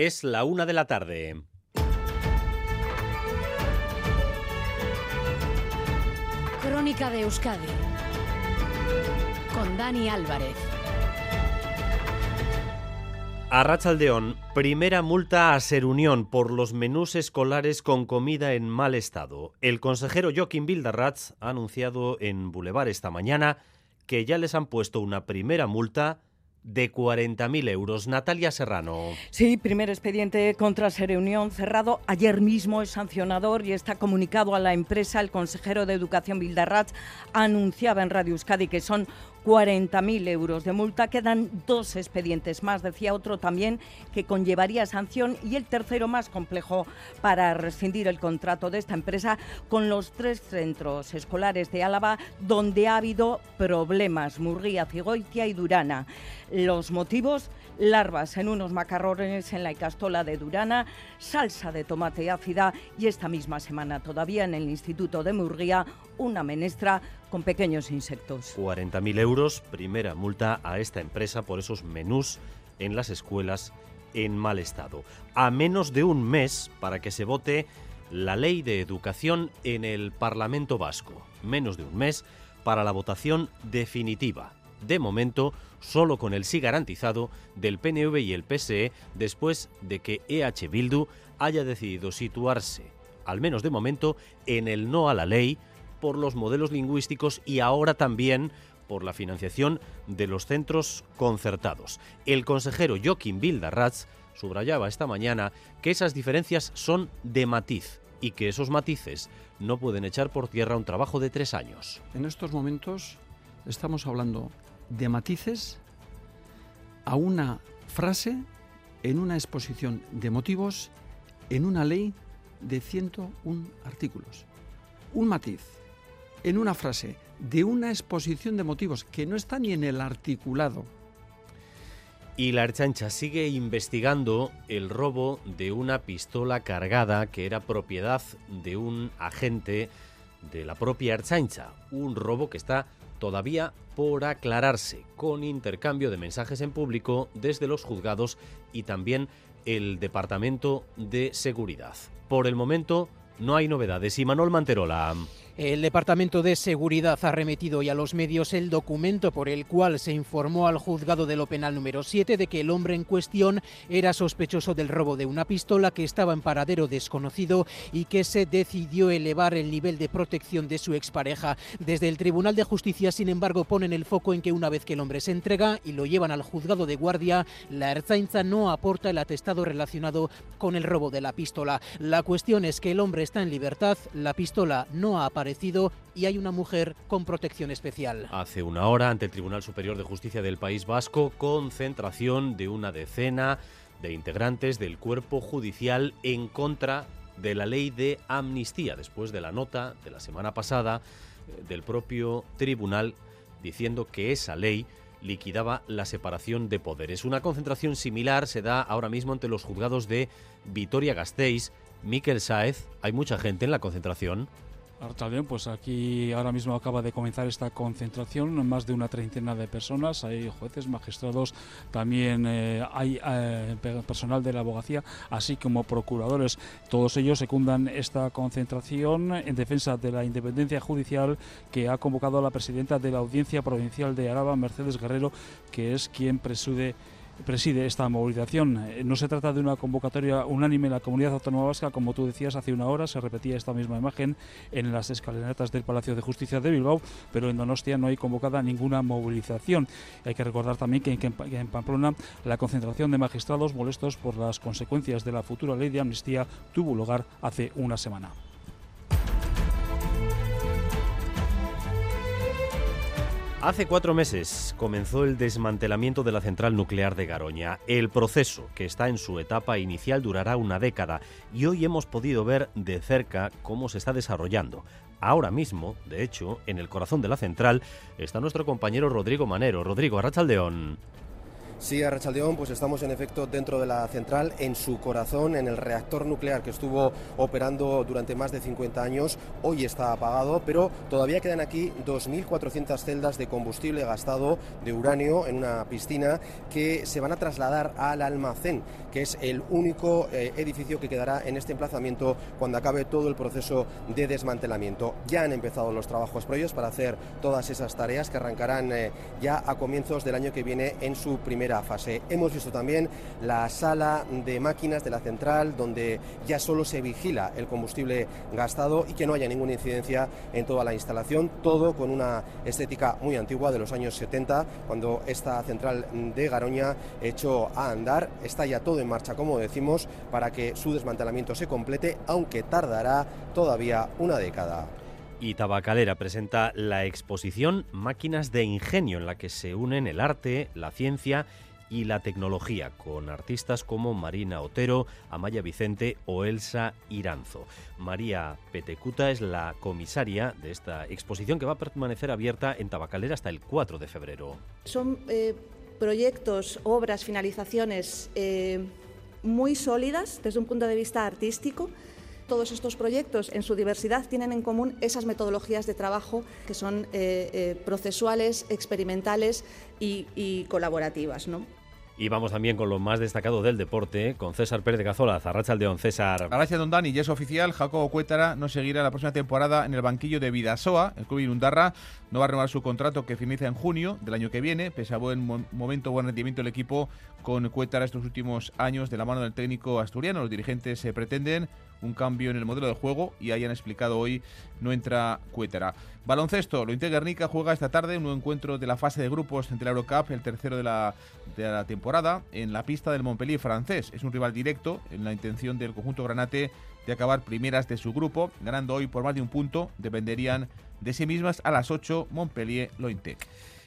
Es la una de la tarde. Crónica de Euskadi con Dani Álvarez. A Rachaldeón, primera multa a Serunión por los menús escolares con comida en mal estado. El consejero Joaquín Bildarratz ha anunciado en Boulevard esta mañana que ya les han puesto una primera multa de 40.000 euros. Natalia Serrano. Sí, primer expediente contra Sereunión cerrado. Ayer mismo es sancionador y está comunicado a la empresa. El consejero de Educación Bildarratz anunciaba en Radio Euskadi que son 40.000 euros de multa. Quedan dos expedientes más, decía otro también, que conllevaría sanción y el tercero más complejo para rescindir el contrato de esta empresa con los tres centros escolares de Álava donde ha habido problemas, Murguía, Cigoitia y Durana. Los motivos, larvas en unos macarrones en la Icastola de Durana, salsa de tomate ácida y esta misma semana todavía en el Instituto de Murguía una menestra con pequeños insectos. 40.000 euros, primera multa a esta empresa por esos menús en las escuelas en mal estado. A menos de un mes para que se vote la ley de educación en el Parlamento Vasco. Menos de un mes para la votación definitiva. De momento, solo con el sí garantizado del PNV y el PSE después de que EH Bildu haya decidido situarse, al menos de momento, en el no a la ley por los modelos lingüísticos y ahora también por la financiación de los centros concertados. El consejero Joaquín Bildarratz subrayaba esta mañana que esas diferencias son de matiz y que esos matices no pueden echar por tierra un trabajo de tres años. En estos momentos estamos hablando de matices a una frase en una exposición de motivos en una ley de 101 artículos. Un matiz en una frase de una exposición de motivos que no está ni en el articulado. Y la Archancha sigue investigando el robo de una pistola cargada que era propiedad de un agente de la propia Archancha. Un robo que está todavía por aclararse, con intercambio de mensajes en público desde los juzgados y también el Departamento de Seguridad. Por el momento no hay novedades. Y Manuel Manterola. El Departamento de Seguridad ha remitido hoy a los medios el documento por el cual se informó al juzgado de lo penal número 7 de que el hombre en cuestión era sospechoso del robo de una pistola que estaba en paradero desconocido y que se decidió elevar el nivel de protección de su expareja. Desde el Tribunal de Justicia, sin embargo, ponen el foco en que una vez que el hombre se entrega y lo llevan al juzgado de guardia, la Erzainza no aporta el atestado relacionado con el robo de la pistola. La cuestión es que el hombre está en libertad, la pistola no ha aparecido y hay una mujer con protección especial. Hace una hora, ante el Tribunal Superior de Justicia del País Vasco, concentración de una decena de integrantes del cuerpo judicial en contra de la ley de amnistía, después de la nota de la semana pasada eh, del propio tribunal diciendo que esa ley liquidaba la separación de poderes. Una concentración similar se da ahora mismo ante los juzgados de Vitoria-Gasteiz, Miquel Sáez. Hay mucha gente en la concentración. Artaldeón, pues aquí ahora mismo acaba de comenzar esta concentración, más de una treintena de personas, hay jueces, magistrados, también eh, hay eh, personal de la abogacía, así como procuradores. Todos ellos secundan esta concentración en defensa de la independencia judicial que ha convocado a la presidenta de la Audiencia Provincial de Araba, Mercedes Guerrero, que es quien presude preside esta movilización. Eh, no se trata de una convocatoria unánime en la comunidad autónoma vasca, como tú decías hace una hora, se repetía esta misma imagen en las escalinatas del Palacio de Justicia de Bilbao, pero en Donostia no hay convocada ninguna movilización. Hay que recordar también que en Pamplona la concentración de magistrados molestos por las consecuencias de la futura ley de amnistía tuvo lugar hace una semana. Hace cuatro meses comenzó el desmantelamiento de la central nuclear de Garoña. El proceso, que está en su etapa inicial, durará una década y hoy hemos podido ver de cerca cómo se está desarrollando. Ahora mismo, de hecho, en el corazón de la central está nuestro compañero Rodrigo Manero. Rodrigo, Arrachaldeón. Sí, Arrachaldeón, pues estamos en efecto dentro de la central, en su corazón, en el reactor nuclear que estuvo operando durante más de 50 años. Hoy está apagado, pero todavía quedan aquí 2.400 celdas de combustible gastado de uranio en una piscina que se van a trasladar al almacén, que es el único eh, edificio que quedará en este emplazamiento cuando acabe todo el proceso de desmantelamiento. Ya han empezado los trabajos previos para hacer todas esas tareas que arrancarán eh, ya a comienzos del año que viene en su fase. Hemos visto también la sala de máquinas de la central donde ya solo se vigila el combustible gastado y que no haya ninguna incidencia en toda la instalación, todo con una estética muy antigua de los años 70, cuando esta central de Garoña echó a andar, está ya todo en marcha, como decimos, para que su desmantelamiento se complete, aunque tardará todavía una década. Y Tabacalera presenta la exposición Máquinas de Ingenio, en la que se unen el arte, la ciencia y la tecnología, con artistas como Marina Otero, Amaya Vicente o Elsa Iranzo. María Petecuta es la comisaria de esta exposición que va a permanecer abierta en Tabacalera hasta el 4 de febrero. Son eh, proyectos, obras, finalizaciones eh, muy sólidas desde un punto de vista artístico todos estos proyectos, en su diversidad, tienen en común esas metodologías de trabajo que son eh, eh, procesuales, experimentales y, y colaborativas. ¿no? Y vamos también con lo más destacado del deporte, con César Pérez de Cazola, Zarracha Aldeón. César. Gracias, don Dani. Ya es oficial, Jacobo Cuétara no seguirá la próxima temporada en el banquillo de Vidasoa. El club Inundarra no va a renovar su contrato que finaliza en junio del año que viene. Pese a buen momento, buen rendimiento del equipo con Cuétara estos últimos años de la mano del técnico asturiano. Los dirigentes se pretenden un cambio en el modelo de juego y hayan explicado hoy no entra Cuétara. Baloncesto, lo Guernica juega esta tarde un nuevo encuentro de la fase de grupos entre la Eurocup, el tercero de la, temporada, en la pista del Montpellier francés. Es un rival directo en la intención del conjunto granate de acabar primeras de su grupo, ganando hoy por más de un punto, dependerían de sí mismas a las 8 Montpellier Lointe.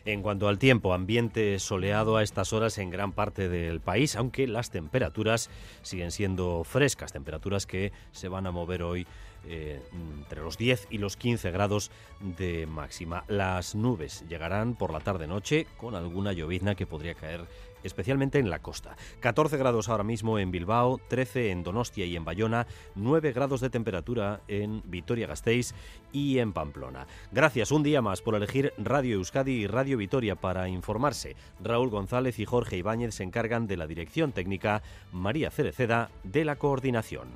En cuanto al tiempo, ambiente soleado a estas horas en gran parte del país, aunque las temperaturas siguen siendo frescas, temperaturas que se van a mover hoy eh, entre los 10 y los 15 grados de máxima. Las nubes llegarán por la tarde-noche con alguna llovizna que podría caer especialmente en la costa. 14 grados ahora mismo en Bilbao, 13 en Donostia y en Bayona, 9 grados de temperatura en Vitoria-Gasteiz y en Pamplona. Gracias un día más por elegir Radio Euskadi y Radio Vitoria para informarse. Raúl González y Jorge Ibáñez se encargan de la dirección técnica, María Cereceda de la coordinación.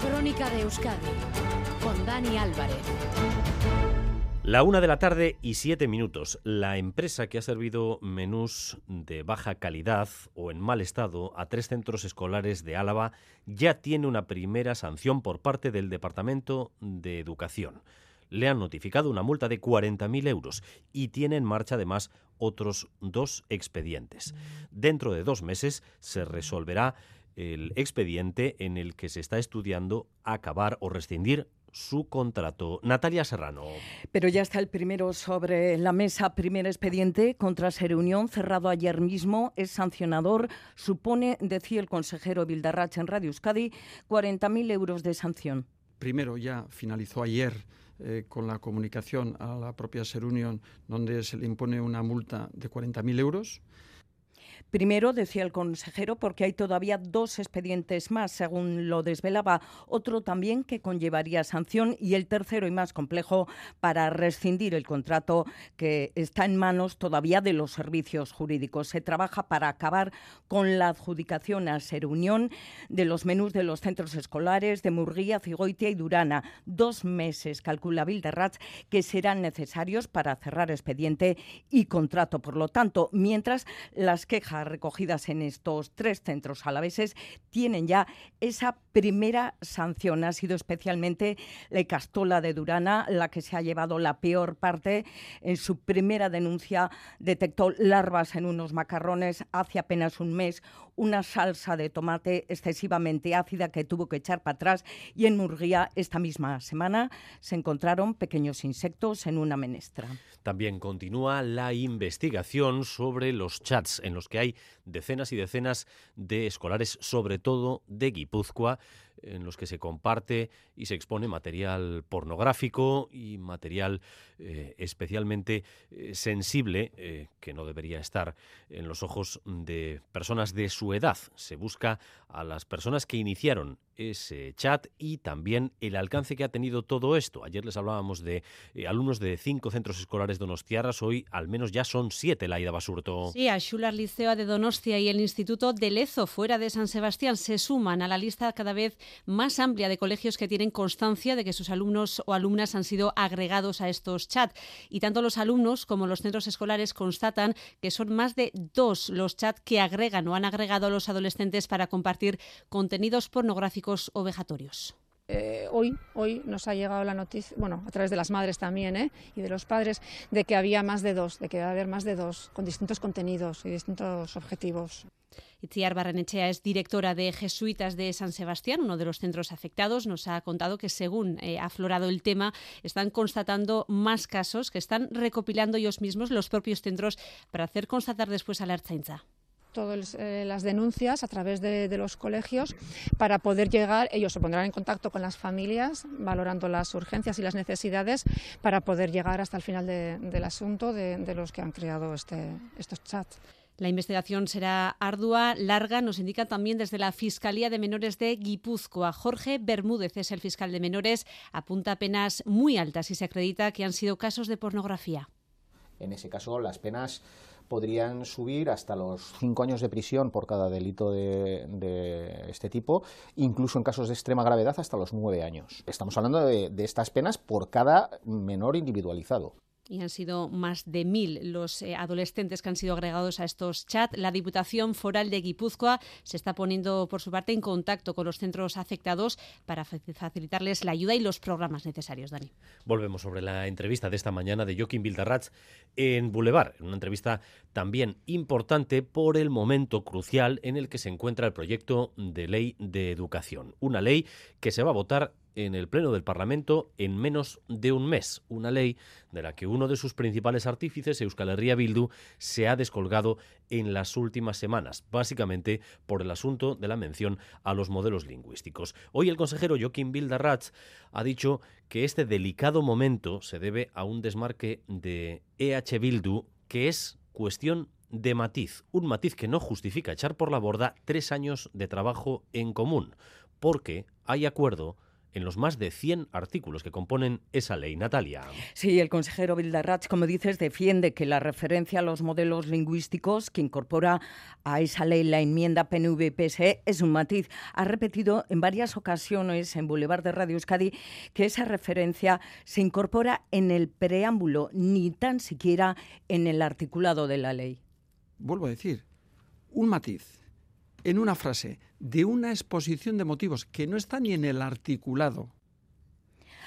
Crónica de Euskadi con Dani Álvarez. La una de la tarde y siete minutos. La empresa que ha servido menús de baja calidad o en mal estado a tres centros escolares de Álava ya tiene una primera sanción por parte del Departamento de Educación. Le han notificado una multa de 40.000 euros y tiene en marcha además otros dos expedientes. Dentro de dos meses se resolverá el expediente en el que se está estudiando acabar o rescindir su contrato. Natalia Serrano. Pero ya está el primero sobre la mesa. Primer expediente contra Unión, cerrado ayer mismo, es sancionador. Supone, decía el consejero Bildarracha en Radio Euskadi, 40.000 euros de sanción. Primero ya finalizó ayer eh, con la comunicación a la propia Serunión, donde se le impone una multa de 40.000 euros. Primero, decía el consejero, porque hay todavía dos expedientes más, según lo desvelaba, otro también que conllevaría sanción y el tercero y más complejo para rescindir el contrato que está en manos todavía de los servicios jurídicos. Se trabaja para acabar con la adjudicación a Ser Unión de los menús de los centros escolares de Murguía, Cigoitia y Durana. Dos meses, calcula Bilderratz, que serán necesarios para cerrar expediente y contrato. Por lo tanto, mientras las quejas recogidas en estos tres centros alaveses tienen ya esa primera sanción. Ha sido especialmente la Castola de Durana la que se ha llevado la peor parte. En su primera denuncia detectó larvas en unos macarrones hace apenas un mes, una salsa de tomate excesivamente ácida que tuvo que echar para atrás y en Murguía esta misma semana se encontraron pequeños insectos en una menestra. También continúa la investigación sobre los chats en los que hay decenas y decenas de escolares, sobre todo de Guipúzcoa, en los que se comparte y se expone material pornográfico y material eh, especialmente eh, sensible eh, que no debería estar en los ojos de personas de su edad. Se busca a las personas que iniciaron ese chat y también el alcance que ha tenido todo esto. Ayer les hablábamos de alumnos de cinco centros escolares donostiarras, hoy al menos ya son siete, Laida Basurto. Sí, a Schular Liceo de Donostia y el Instituto de Lezo, fuera de San Sebastián, se suman a la lista cada vez más amplia de colegios que tienen constancia de que sus alumnos o alumnas han sido agregados a estos chat. Y tanto los alumnos como los centros escolares constatan que son más de dos los chats que agregan o han agregado a los adolescentes para compartir contenidos pornográficos Eh, hoy, hoy nos ha llegado la noticia, bueno, a través de las madres también ¿eh? y de los padres, de que había más de dos, de que va a haber más de dos, con distintos contenidos y distintos objetivos. Itziar Barrenechea es directora de Jesuitas de San Sebastián, uno de los centros afectados. Nos ha contado que según eh, ha aflorado el tema, están constatando más casos que están recopilando ellos mismos los propios centros para hacer constatar después a la Arzainza todas eh, las denuncias a través de, los colegios para poder llegar, ellos se pondrán en contacto con las familias, valorando las urgencias y las necesidades para poder llegar hasta el final del asunto de, de, los que han creado este, estos chats. La investigación será ardua, larga, nos indica también desde la Fiscalía de Menores de Guipúzcoa. Jorge Bermúdez es el fiscal de menores, apunta penas muy altas y se acredita que han sido casos de pornografía. En ese caso, las penas podrían subir hasta los cinco años de prisión por cada delito de, este tipo, incluso en casos de extrema gravedad hasta los nueve años. Estamos hablando de estas penas por cada menor individualizado y han sido más de mil los eh, adolescentes que han sido agregados a estos chats. La Diputación Foral de Guipúzcoa se está poniendo, por su parte, en contacto con los centros afectados para facilitarles la ayuda y los programas necesarios, Dani. Volvemos sobre la entrevista de esta mañana de Joaquín Bildarratz en Boulevard, una entrevista también importante por el momento crucial en el que se encuentra el proyecto de ley de educación. Una ley que se va a votar en el Pleno del Parlamento en menos de un mes. Una ley de la que uno de sus principales artífices, Euskal Herria Bildu, se ha descolgado en las últimas semanas, básicamente por el asunto de la mención a los modelos lingüísticos. Hoy el consejero Joaquín Bildarratz ha dicho que este delicado momento se debe a un desmarque de EH Bildu que es cuestión de matiz, un matiz que no justifica echar por la borda tres años de trabajo en común, porque hay acuerdo en los más de 100 artículos que componen esa ley. Natalia. Sí, el consejero Bildarratz, como dices, defiende que la referencia a los modelos lingüísticos que incorpora a esa ley la enmienda PNV-PSE es un matiz. Ha repetido en varias ocasiones en Boulevard de Radio Euskadi que esa referencia se incorpora en el preámbulo, ni tan siquiera en el articulado de la ley. Vuelvo a decir, un matiz en una frase de una exposición de motivos que no está ni en el articulado.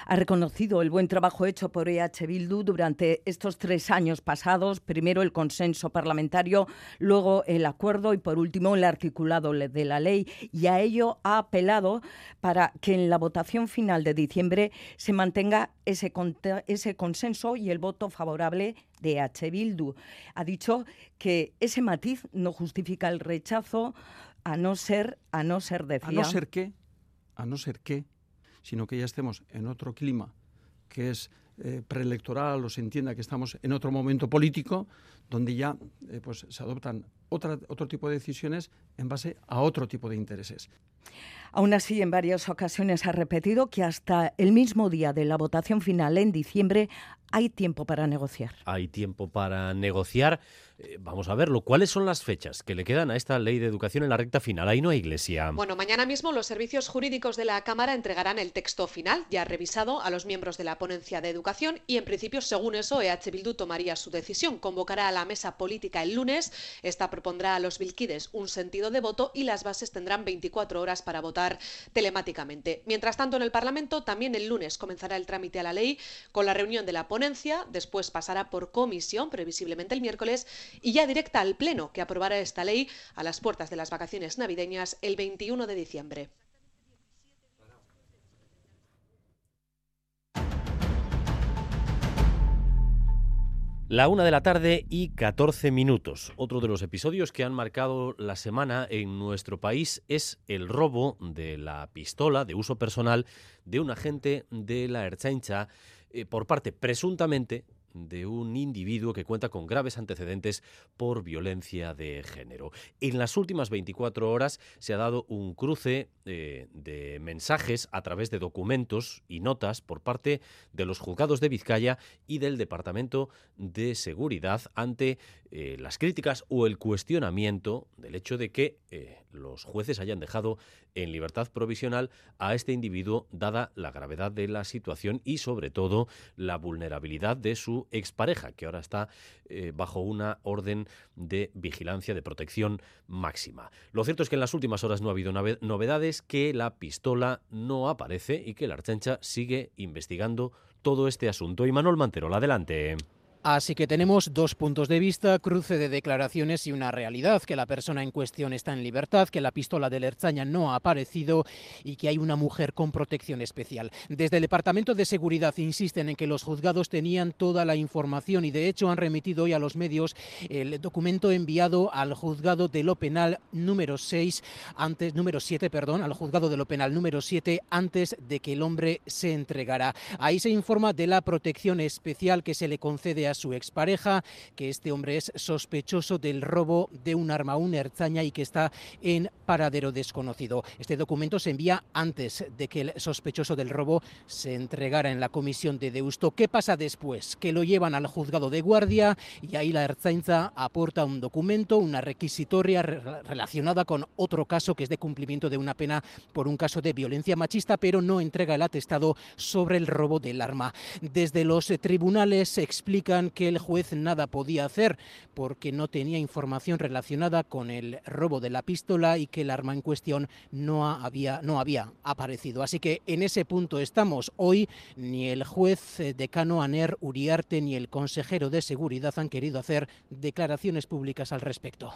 Ha reconocido el buen trabajo hecho por EH Bildu durante estos tres años pasados, primero el consenso parlamentario, luego el acuerdo y por último el articulado de la ley. Y a ello ha apelado para que en la votación final de diciembre se mantenga ese, consenso y el voto favorable de EH Bildu. Ha dicho que ese matiz no justifica el rechazo a no ser, a no ser, decía... A no ser qué, a no ser qué, sino que ya estemos en otro clima que es eh, preelectoral o se entienda que estamos en otro momento político donde ya eh, pues se adoptan otra, otro tipo de decisiones en base a otro tipo de intereses. Aún así, en varias ocasiones ha repetido que hasta el mismo día de la votación final en diciembre hay tiempo para negociar. Hay tiempo para negociar. Eh, vamos a verlo. ¿Cuáles son las fechas que le quedan a esta ley de educación en la recta final? Ahí no hay iglesia. Bueno, mañana mismo los servicios jurídicos de la Cámara entregarán el texto final, ya revisado, a los miembros de la ponencia de educación y, en principio, según eso, EH Bildu tomaría su decisión. Convocará a la mesa política el lunes. Esta propondrá a los Vilquides un sentido de voto y las bases tendrán 24 horas para votar telemáticamente. Mientras tanto, en el Parlamento, también el lunes comenzará el trámite a la ley con la reunión de la ponencia después pasará por comisión, previsiblemente el miércoles, y ya directa al Pleno, que aprobará esta ley a las puertas de las vacaciones navideñas el 21 de diciembre. La una de la tarde y 14 minutos. Otro de los episodios que han marcado la semana en nuestro país es el robo de la pistola de uso personal de un agente de la Erchaincha eh, por parte presuntamente de un individuo que cuenta con graves antecedentes por violencia de género. En las últimas 24 horas se ha dado un cruce eh, de mensajes a través de documentos y notas por parte de los juzgados de Vizcaya y del Departamento de Seguridad ante eh, las críticas o el cuestionamiento del hecho de que eh, los jueces hayan dejado en libertad provisional a este individuo dada la gravedad de la situación y sobre todo la vulnerabilidad de su expareja que ahora está eh, bajo una orden de vigilancia de protección máxima. Lo cierto es que en las últimas horas no ha habido novedades, que la pistola no aparece y que la Archancha sigue investigando todo este asunto. Y Manuel Manterola, adelante. Así que tenemos dos puntos de vista, cruce de declaraciones y una realidad, que la persona en cuestión está en libertad, que la pistola de Lerzaña no ha aparecido y que hay una mujer con protección especial. Desde el Departamento de Seguridad insisten en que los juzgados tenían toda la información y de hecho han remitido hoy a los medios el documento enviado al juzgado de lo penal número 6 antes número 7, perdón, al juzgado de lo penal número 7 antes de que el hombre se entregara. Ahí se informa de la protección especial que se le concede a su expareja, que este hombre es sospechoso del robo de un arma, una erzaña y que está en paradero desconocido. Este documento se envía antes de que el sospechoso del robo se entregara en la comisión de Deusto. ¿Qué pasa después? Que lo llevan al juzgado de guardia y ahí la erzainza aporta un documento, una requisitoria relacionada con otro caso que es de cumplimiento de una pena por un caso de violencia machista, pero no entrega el atestado sobre el robo del arma. Desde los tribunales se explican que el juez nada podía hacer porque no tenía información relacionada con el robo de la pistola y que el arma en cuestión no había, no había aparecido. Así que en ese punto estamos hoy. Ni el juez eh, decano Aner Uriarte ni el consejero de seguridad han querido hacer declaraciones públicas al respecto.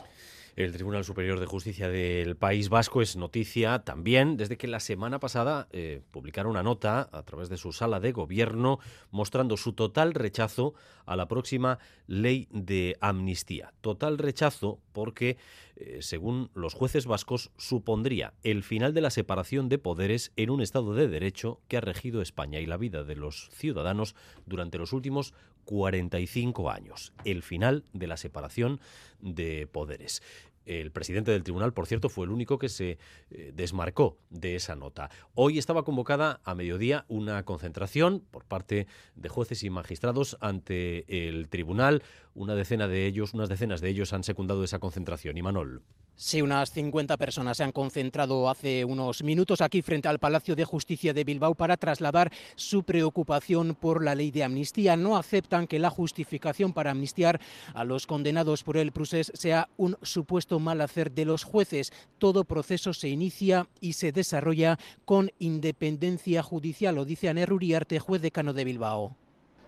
El Tribunal Superior de Justicia del País Vasco es noticia también desde que la semana pasada eh, publicaron una nota a través de su sala de gobierno mostrando su total rechazo a la próxima ley de amnistía. Total rechazo porque, eh, según los jueces vascos, supondría el final de la separación de poderes en un Estado de Derecho que ha regido España y la vida de los ciudadanos durante los últimos 45 años. El final de la separación de poderes. El presidente del tribunal, por cierto, fue el único que se eh, desmarcó de esa nota. Hoy estaba convocada a mediodía una concentración por parte de jueces y magistrados ante el tribunal. Una decena de ellos, unas decenas de ellos han secundado esa concentración. Y Manol. Sí, unas 50 personas se han concentrado hace unos minutos aquí frente al Palacio de Justicia de Bilbao para trasladar su preocupación por la ley de amnistía. No aceptan que la justificación para amnistiar a los condenados por el procés sea un supuesto mal hacer de los jueces. Todo proceso se inicia y se desarrolla con independencia judicial, lo dice Aner Uriarte, juez decano de Bilbao.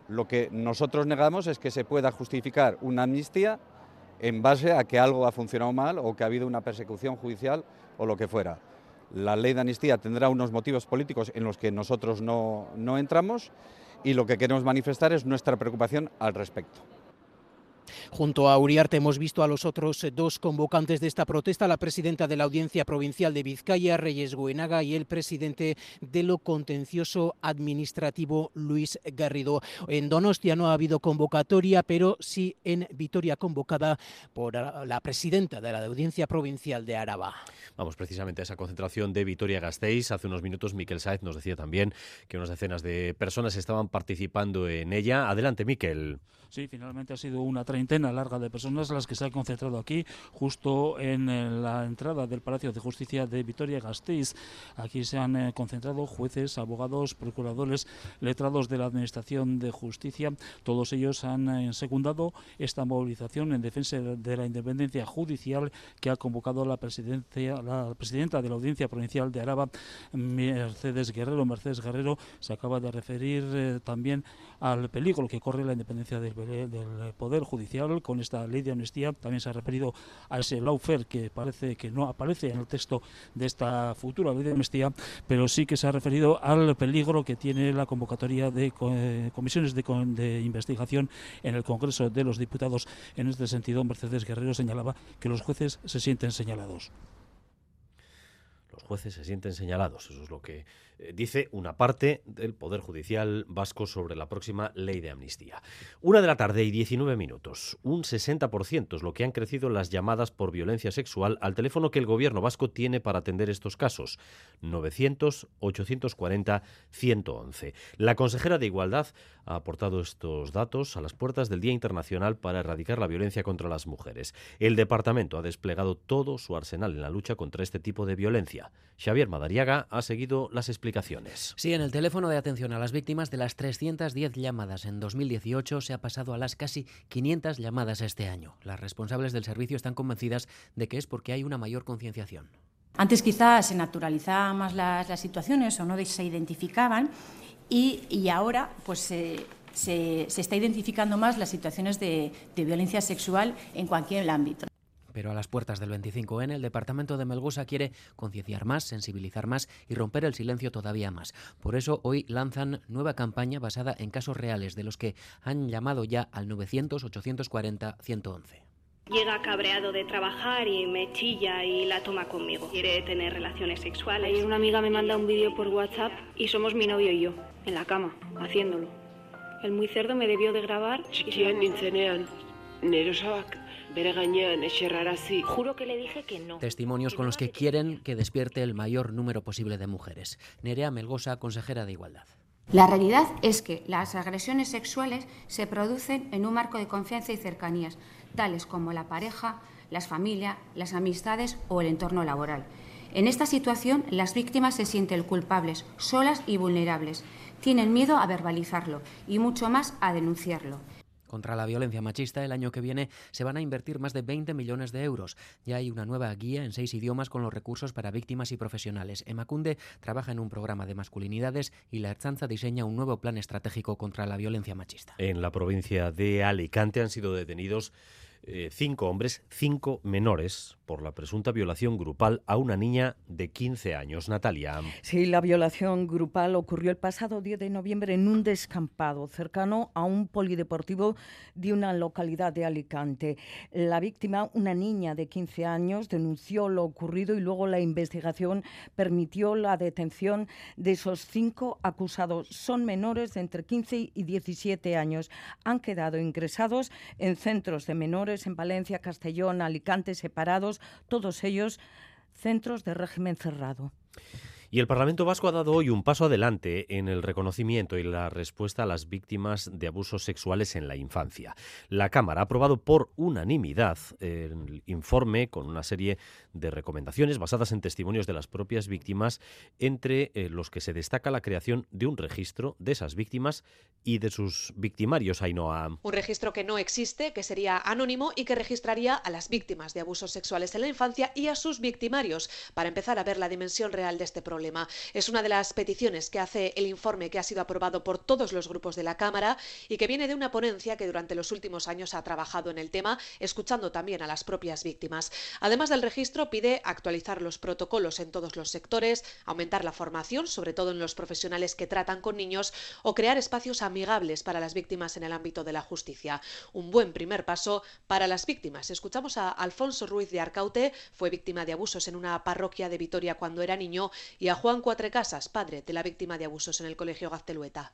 Lo que nosotros negamos es que se pueda justificar una amnistía en base a que algo ha funcionado mal o que ha habido una persecución judicial o lo que fuera. La ley de amnistía tendrá unos motivos políticos en los que nosotros no, no entramos y lo que queremos manifestar es nuestra preocupación al respecto. Junto a Uriarte hemos visto a los otros dos convocantes de esta protesta, la presidenta de la Audiencia Provincial de Vizcaya, Reyes Guenaga, y el presidente de lo contencioso administrativo, Luis Garrido. En Donostia no ha habido convocatoria, pero sí en Vitoria convocada por la presidenta de la Audiencia Provincial de Araba. Vamos precisamente a esa concentración de Vitoria Gasteiz. Hace unos minutos Miquel Saez nos decía también que unas decenas de personas estaban participando en ella. Adelante, Miquel. Sí, finalmente ha sido una treintena larga de personas las que se han concentrado aquí, justo en eh, la entrada del Palacio de Justicia de Vitoria-Gasteiz. Aquí se han eh, concentrado jueces, abogados, procuradores, letrados de la Administración de Justicia. Todos ellos han eh, secundado esta movilización en defensa de la independencia judicial que ha convocado la, presidencia, la presidenta de la Audiencia Provincial de Araba, Mercedes Guerrero. Mercedes Guerrero se acaba de referir también al peligro que corre la independencia del, del Poder Judicial con esta ley de amnistía. También se ha referido a ese lawfare que parece que no aparece en el texto de esta futura ley de amnistía, pero sí que se ha referido al peligro que tiene la convocatoria de eh, comisiones de, de investigación en el Congreso de los Diputados. En este sentido, Mercedes Guerrero señalaba que los jueces se sienten señalados los jueces se sienten señalados. Eso es lo que dice una parte del Poder Judicial vasco sobre la próxima ley de amnistía. Una de la tarde y 19 minutos. Un 60% es lo que han crecido las llamadas por violencia sexual al teléfono que el gobierno vasco tiene para atender estos casos. 900-840-111. La consejera de Igualdad ha aportado estos datos a las puertas del Día Internacional para erradicar la violencia contra las mujeres. El departamento ha desplegado todo su arsenal en la lucha contra este tipo de violencia. Xavier Madariaga ha seguido las explicaciones. Sí, en el teléfono de atención a las víctimas de las 310 llamadas en 2018 se ha pasado a las casi 500 llamadas este año. Las responsables del servicio están convencidas de que es porque hay una mayor concienciación. Antes quizás se naturalizaban más las, las situaciones o no se identificaban y, ahora pues se, se, está identificando más las situaciones de, de violencia sexual en cualquier ámbito pero a las puertas del 25N el departamento de Melgosa quiere concienciar más, sensibilizar más y romper el silencio todavía más. Por eso hoy lanzan nueva campaña basada en casos reales de los que han llamado ya al 900 840 111. Llega cabreado de trabajar y me chilla y la toma conmigo. Quiere tener relaciones sexuales. Ayer una amiga me manda un vídeo por WhatsApp y somos mi novio y yo, en la cama, haciéndolo. El muy cerdo me debió de grabar. Txikian nintzenean, nerosabak bere gainean eserrarazi. Juro que le dije que no. Testimonios con los que quieren que despierte el mayor número posible de mujeres. Nerea Melgosa, consejera de Igualdad. La realidad es que las agresiones sexuales se producen en un marco de confianza y cercanías, tales como la pareja, las familias, las amistades o el entorno laboral. En esta situación, las víctimas se sienten culpables, solas y vulnerables. Tienen miedo a verbalizarlo y mucho más a denunciarlo. Contra la violencia machista, el año que viene se van a invertir más de 20 millones de euros. Ya hay una nueva guía en seis idiomas con los recursos para víctimas y profesionales. Emacunde trabaja en un programa de masculinidades y la Erzanza diseña un nuevo plan estratégico contra la violencia machista. En la provincia de Alicante han sido detenidos eh, cinco hombres, cinco menores, por la presunta violación grupal a una niña de 15 años. Natalia. Sí, la violación grupal ocurrió el pasado 10 de noviembre en un descampado cercano a un polideportivo de una localidad de Alicante. La víctima, una niña de 15 años, denunció lo ocurrido y luego la investigación permitió la detención de esos cinco acusados. Son menores de entre 15 y 17 años. Han quedado ingresados en centros de menores en Valencia, Castellón, Alicante, separados, todos ellos centros de régimen cerrado. Y el Parlamento Vasco ha dado hoy un paso adelante en el reconocimiento y la respuesta a las víctimas de abusos sexuales en la infancia. La Cámara ha aprobado por unanimidad el informe con una serie de recomendaciones basadas en testimonios de las propias víctimas, entre eh, los que se destaca la creación de un registro de esas víctimas y de sus victimarios, Ainhoa. Un registro que no existe, que sería anónimo y que registraría a las víctimas de abusos sexuales en la infancia y a sus victimarios, para empezar a ver la dimensión real de este problema. Es una de las peticiones que hace el informe que ha sido aprobado por todos los grupos de la Cámara y que viene de una ponencia que durante los últimos años ha trabajado en el tema, escuchando también a las propias víctimas. Además del registro, pide actualizar los protocolos en todos los sectores, aumentar la formación, sobre todo en los profesionales que tratan con niños, o crear espacios amigables para las víctimas en el ámbito de la justicia. Un buen primer paso para las víctimas. Escuchamos a Alfonso Ruiz de Arcaute, fue víctima de abusos en una parroquia de Vitoria cuando era niño y a Juan Cuatrecasas, padre de la víctima de abusos en el Colegio Gaztelueta.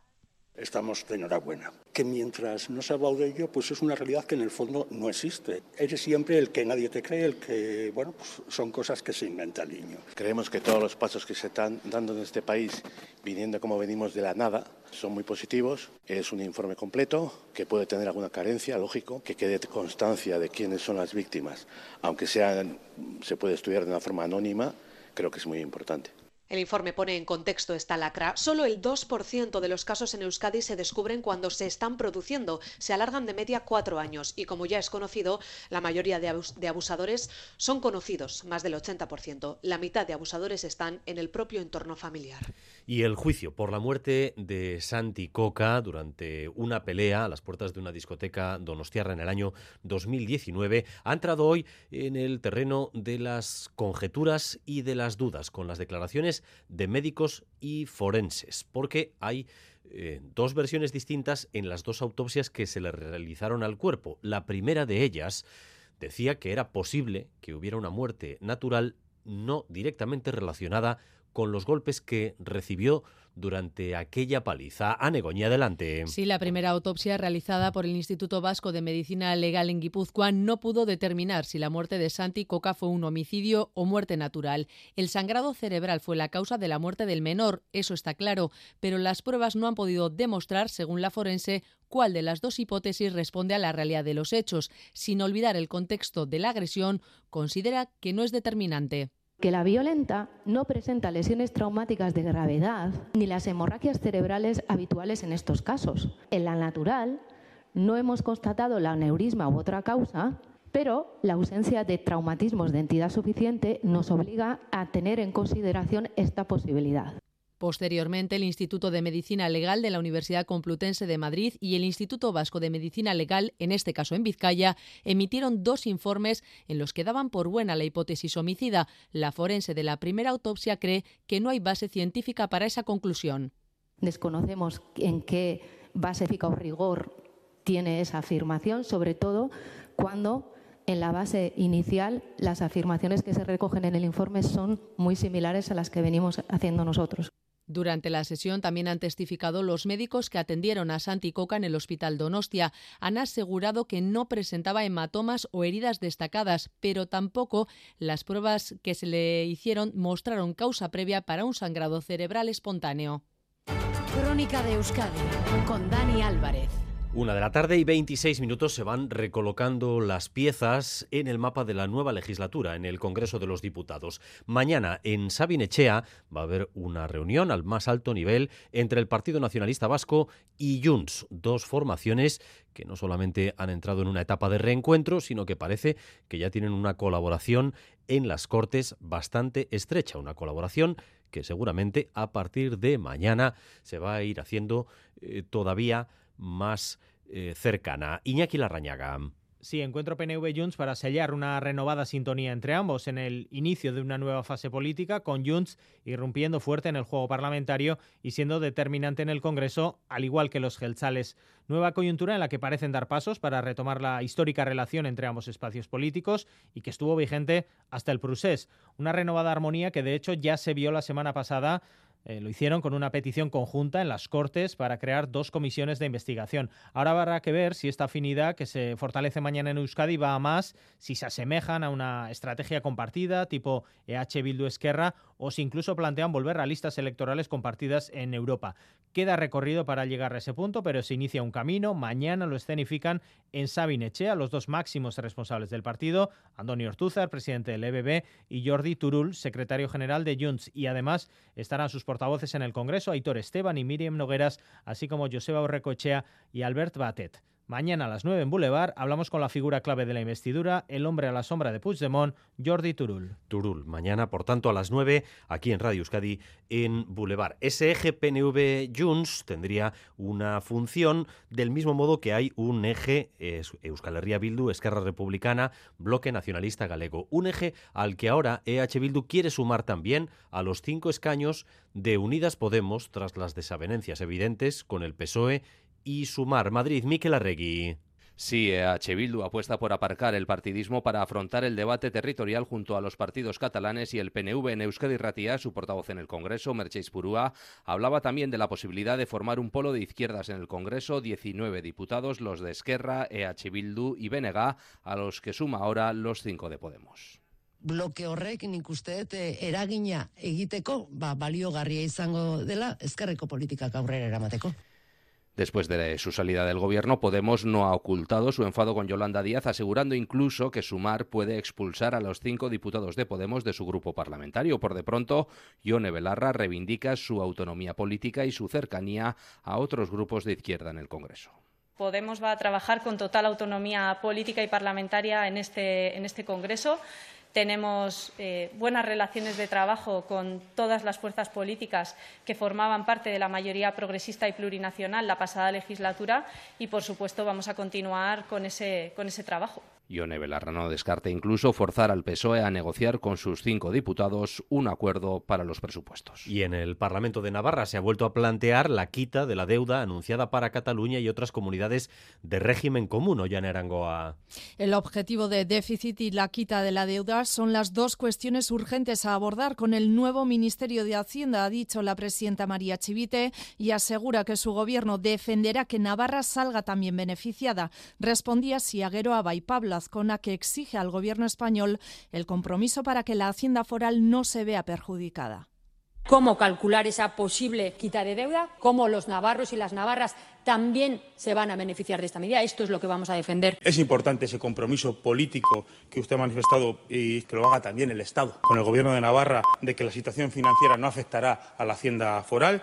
Estamos de enhorabuena. Que mientras no se de ello, pues es una realidad que en el fondo no existe. Eres siempre el que nadie te cree, el que, bueno, pues son cosas que se inventa el niño. Creemos que todos los pasos que se están dando en este país, viniendo como venimos de la nada, son muy positivos. Es un informe completo que puede tener alguna carencia, lógico, que quede constancia de quiénes son las víctimas, aunque sean, se puede estudiar de una forma anónima, creo que es muy importante. El informe pone en contexto esta lacra. Solo el 2% de los casos en Euskadi se descubren cuando se están produciendo. Se alargan de media cuatro años y, como ya es conocido, la mayoría de, abusadores son conocidos, más del 80%. La mitad de abusadores están en el propio entorno familiar. Y el juicio por la muerte de Santi Coca durante una pelea a las puertas de una discoteca donostiarra en el año 2019 ha entrado hoy en el terreno de las conjeturas y de las dudas con las declaraciones de médicos y forenses, porque hay eh, dos versiones distintas en las dos autopsias que se le realizaron al cuerpo. La primera de ellas decía que era posible que hubiera una muerte natural no directamente relacionada con los golpes que recibió durante aquella paliza. a Negoña, adelante. Sí, la primera autopsia realizada por el Instituto Vasco de Medicina Legal en Guipúzcoa no pudo determinar si la muerte de Santi Coca fue un homicidio o muerte natural. El sangrado cerebral fue la causa de la muerte del menor, eso está claro, pero las pruebas no han podido demostrar, según la forense, cuál de las dos hipótesis responde a la realidad de los hechos. Sin olvidar el contexto de la agresión, considera que no es determinante que la violenta no presenta lesiones traumáticas de gravedad ni las hemorragias cerebrales habituales en estos casos. En la natural no hemos constatado la aneurisma u otra causa, pero la ausencia de traumatismos de entidad suficiente nos obliga a tener en consideración esta posibilidad. Posteriormente, el Instituto de Medicina Legal de la Universidad Complutense de Madrid y el Instituto Vasco de Medicina Legal, en este caso en Vizcaya, emitieron dos informes en los que daban por buena la hipótesis homicida. La forense de la primera autopsia cree que no hay base científica para esa conclusión. Desconocemos en qué base científica o rigor tiene esa afirmación, sobre todo cuando en la base inicial las afirmaciones que se recogen en el informe son muy similares a las que venimos haciendo nosotros. Durante la sesión también han testificado los médicos que atendieron a Santi Coca en el hospital Donostia. Han asegurado que no presentaba hematomas o heridas destacadas, pero tampoco las pruebas que se le hicieron mostraron causa previa para un sangrado cerebral espontáneo. Crónica de Euskadi con Dani Álvarez. Una de la tarde y 26 minutos se van recolocando las piezas en el mapa de la nueva legislatura en el Congreso de los Diputados. Mañana en Sabinechea va a haber una reunión al más alto nivel entre el Partido Nacionalista Vasco y Junts, dos formaciones que no solamente han entrado en una etapa de reencuentro, sino que parece que ya tienen una colaboración en las Cortes bastante estrecha, una colaboración que seguramente a partir de mañana se va a ir haciendo eh, todavía más eh, cercana. Iñaki Larrañaga. Sí, encuentro PNV Junts para sellar una renovada sintonía entre ambos en el inicio de una nueva fase política, con Junts irrumpiendo fuerte en el juego parlamentario y siendo determinante en el Congreso, al igual que los gelzales. Nueva coyuntura en la que parecen dar pasos para retomar la histórica relación entre ambos espacios políticos y que estuvo vigente hasta el Prusés. Una renovada armonía que de hecho ya se vio la semana pasada eh, lo hicieron con una petición conjunta en las Cortes para crear dos comisiones de investigación. Ahora habrá que ver si esta afinidad que se fortalece mañana en Euskadi va a más, si se asemejan a una estrategia compartida tipo EH Bildu Esquerra o si incluso plantean volver a listas electorales compartidas en Europa. Queda recorrido para llegar a ese punto, pero se inicia un camino. Mañana lo escenifican en Sabinechea los dos máximos responsables del partido, Antonio Ortúzar, presidente del EBB, y Jordi Turul, secretario general de Junts. Y además estarán sus portavoces en el Congreso, Aitor Esteban y Miriam Nogueras, así como Joseba Orrecochea y Albert Batet. Mañana a las 9 en Boulevard hablamos con la figura clave de la investidura, el hombre a la sombra de Puigdemont, Jordi Turul. Turul, mañana por tanto a las 9 aquí en Radio Euskadi en Boulevard. Ese eje PNV Junts tendría una función del mismo modo que hay un eje Euskal Herria Bildu, Esquerra Republicana, Bloque Nacionalista Galego. Un eje al que ahora EH Bildu quiere sumar también a los cinco escaños de Unidas Podemos tras las desavenencias evidentes con el PSOE y Sumar Madrid, Miquel Arregui. Sí, EH Bildu apuesta por aparcar el partidismo para afrontar el debate territorial junto a los partidos catalanes y el PNV en Euskadi Ratia, su portavoz en el Congreso, Mercheis Purúa, hablaba también de la posibilidad de formar un polo de izquierdas en el Congreso, 19 diputados, los de Esquerra, EH Bildu y BNG, a los que suma ahora los cinco de Podemos. bloke horrek nik uste eh, eragina egiteko ba, baliogarria izango dela ezkerreko politikak aurrera eramateko. Después de su salida del gobierno, Podemos no ha ocultado su enfado con Yolanda Díaz, asegurando incluso que Sumar puede expulsar a los cinco diputados de Podemos de su grupo parlamentario. Por de pronto, Ione Belarra reivindica su autonomía política y su cercanía a otros grupos de izquierda en el Congreso. Podemos va a trabajar con total autonomía política y parlamentaria en este, en este Congreso. Tenemos eh, buenas relaciones de trabajo con todas las fuerzas políticas que formaban parte de la mayoría progresista y plurinacional la pasada legislatura y, por supuesto, vamos a continuar con ese, con ese trabajo. Ione Belarra no descarta incluso forzar al PSOE a negociar con sus cinco diputados un acuerdo para los presupuestos. Y en el Parlamento de Navarra se ha vuelto a plantear la quita de la deuda anunciada para Cataluña y otras comunidades de régimen común, o Arangoa. El objetivo de déficit y la quita de la deuda son las dos cuestiones urgentes a abordar con el nuevo Ministerio de Hacienda, ha dicho la presidenta María Chivite, y asegura que su gobierno defenderá que Navarra salga también beneficiada. Respondía Siaguero a Pablo Azcona, que exige al Gobierno español el compromiso para que la Hacienda foral no se vea perjudicada cómo calcular esa posible quita de deuda, cómo los navarros y las navarras también se van a beneficiar de esta medida. Esto es lo que vamos a defender. Es importante ese compromiso político que usted ha manifestado y que lo haga también el Estado con el Gobierno de Navarra de que la situación financiera no afectará a la hacienda foral.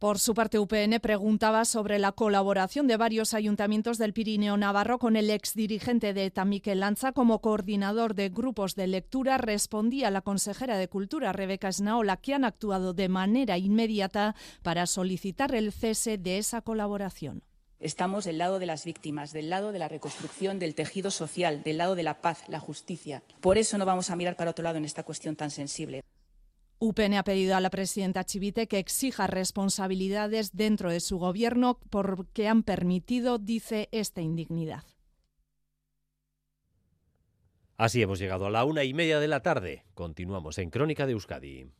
Por su parte, UPN preguntaba sobre la colaboración de varios ayuntamientos del Pirineo Navarro con el exdirigente de Tamique Lanza como coordinador de grupos de lectura. Respondía la consejera de Cultura, Rebeca Esnaola, que han actuado de manera inmediata para solicitar el cese de esa colaboración. Estamos del lado de las víctimas, del lado de la reconstrucción del tejido social, del lado de la paz, la justicia. Por eso no vamos a mirar para otro lado en esta cuestión tan sensible. UPN ha pedido a la presidenta Chivite que exija responsabilidades dentro de su gobierno porque han permitido, dice, esta indignidad. Así hemos llegado a la una y media de la tarde. Continuamos en Crónica de Euskadi.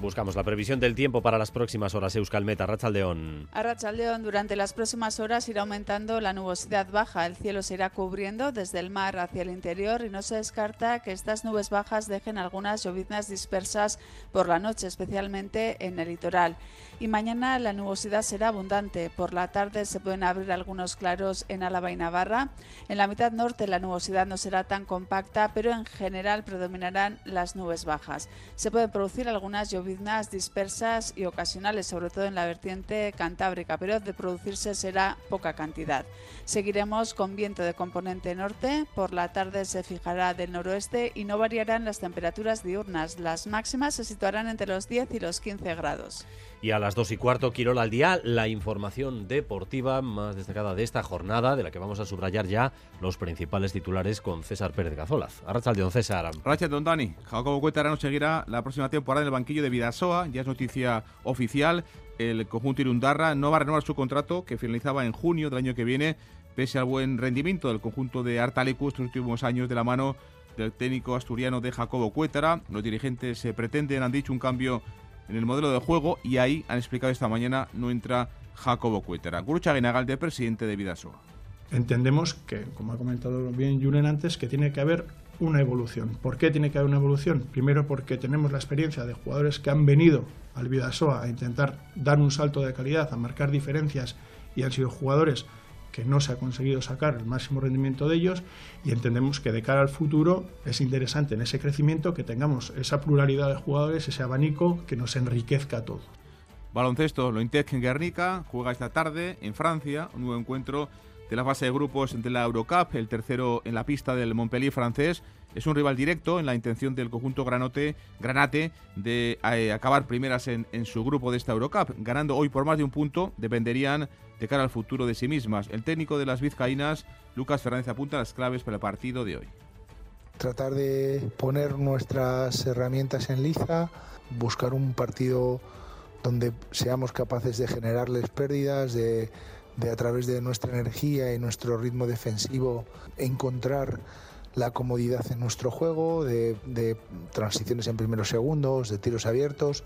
Buscamos la previsión del tiempo para las próximas horas. Euskalmet, Arrachaldeón. Arrachaldeón, durante las próximas horas irá aumentando la nubosidad baja. El cielo se irá cubriendo desde el mar hacia el interior y no se descarta que estas nubes bajas dejen algunas lloviznas dispersas por la noche, especialmente en el litoral. Y mañana la nubosidad será abundante. Por la tarde se pueden abrir algunos claros en Álava y Navarra. En la mitad norte la nubosidad no será tan compacta, pero en general predominarán las nubes bajas. Se pueden producir algunas lloviznas dispersas y ocasionales, sobre todo en la vertiente cantábrica, pero de producirse será poca cantidad. Seguiremos con viento de componente norte, por la tarde se fijará del noroeste y no variarán las temperaturas diurnas. Las máximas se situarán entre los 10 y los 15 grados. Y a las dos y cuarto, Quirola al día, la información deportiva más destacada de esta jornada, de la que vamos a subrayar ya los principales titulares con César Pérez Gazolaz. don César. Don Dani. Jacobo Cuétara no seguirá la próxima temporada en el banquillo de Vidasoa, ya es noticia oficial. El conjunto Irundarra no va a renovar su contrato, que finalizaba en junio del año que viene, pese al buen rendimiento del conjunto de Artalecu estos últimos años de la mano del técnico asturiano de Jacobo Cuétara. Los dirigentes se pretenden, han dicho, un cambio en el modelo de juego y ahí han explicado esta mañana no entra Jacobo Cuétara. Gurucha de presidente de Vidasoa. Entendemos que, como ha comentado bien Julen antes, que tiene que haber una evolución. ¿Por qué tiene que haber una evolución? Primero porque tenemos la experiencia de jugadores que han venido al Vidasoa a intentar dar un salto de calidad, a marcar diferencias y han sido jugadores que no se ha conseguido sacar el máximo rendimiento de ellos y entendemos que de cara al futuro es interesante en ese crecimiento que tengamos esa pluralidad de jugadores, ese abanico que nos enriquezca a todos. Baloncesto, Lointec en Guernica juega esta tarde en Francia, un nuevo encuentro de la fase de grupos de la Eurocup, el tercero en la pista del Montpellier francés. Es un rival directo en la intención del conjunto granote, Granate de eh, acabar primeras en, en, su grupo de esta Eurocup. Ganando hoy por más de un punto, dependerían de cara al futuro de sí mismas. El técnico de las vizcaínas, Lucas Fernández, apunta las claves para el partido de hoy. Tratar de poner nuestras herramientas en liza, buscar un partido donde seamos capaces de generarles pérdidas, de, de a través de nuestra energía y nuestro ritmo defensivo encontrar la comodidad en nuestro juego, de, transiciones en primeros segundos, de tiros abiertos.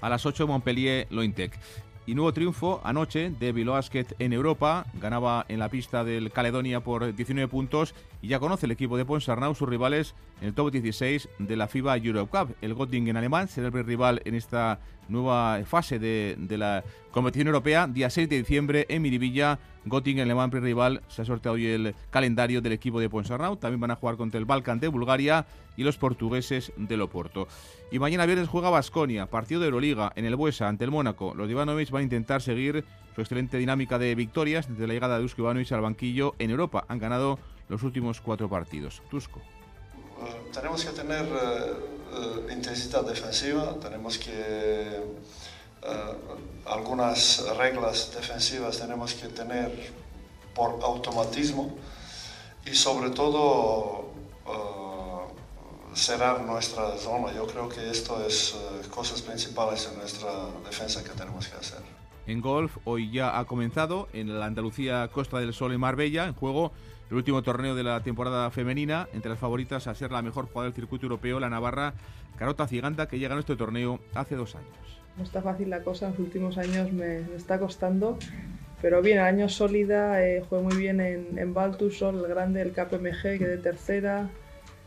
A las 8 Montpellier Lointec. Y nuevo triunfo anoche de Basket en Europa. Ganaba en la pista del Caledonia por 19 puntos y ya conoce el equipo de Ponsarnau sus rivales en el top 16 de la FIBA Europe Cup. El Göttingen alemán será el rival en esta nueva fase de, la competición europea. Día 6 de diciembre en Miribilla, Göttingen alemán rival. Se ha sorteado hoy el calendario del equipo de Ponsarnau. También van a jugar contra el Balkan de Bulgaria y los portugueses del Oporto. Y mañana viernes juega Basconia, partido de Euroliga en el Buesa ante el Mónaco. Los de Ivanovic van a intentar seguir su excelente dinámica de victorias desde la llegada de Dusko Ivanovic al banquillo en Europa. Han ganado los últimos cuatro partidos. Tusco. Eh, tenemos que tener eh, eh, intensidad defensiva, tenemos que algunas reglas defensivas tenemos que tener por automatismo y sobre todo cerrar nuestra zona. Yo creo que esto es cosas principales en nuestra defensa que tenemos que hacer. En golf, hoy ya ha comenzado en la Andalucía Costa del Sol en Marbella, en juego el último torneo de la temporada femenina, entre las favoritas a ser la mejor jugadora del circuito europeo, la navarra Carota Ciganda, que llega a este torneo hace dos años. No está fácil la cosa, en los últimos años me, está costando, pero bien, año sólida, eh, jugué muy bien en, en Baltusol, el grande, el KPMG, quedé tercera,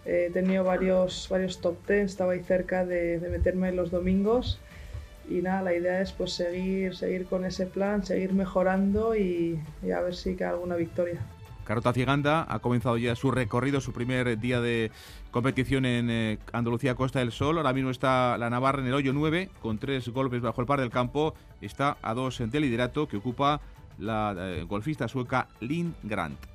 He tenido varios, varios top 10, estaba ahí cerca de, meterme en los domingos y nada, la idea es pues seguir, seguir con ese plan, seguir mejorando y, a ver si cae alguna victoria. Carota Ciganda ha comenzado ya su recorrido, su primer día de competición en eh, Andalucía Costa del Sol. Ahora mismo está la Navarra en el hoyo 9 con tres golpes bajo el par del campo. Está a dos en liderato que ocupa la eh, golfista sueca Lynn Grant.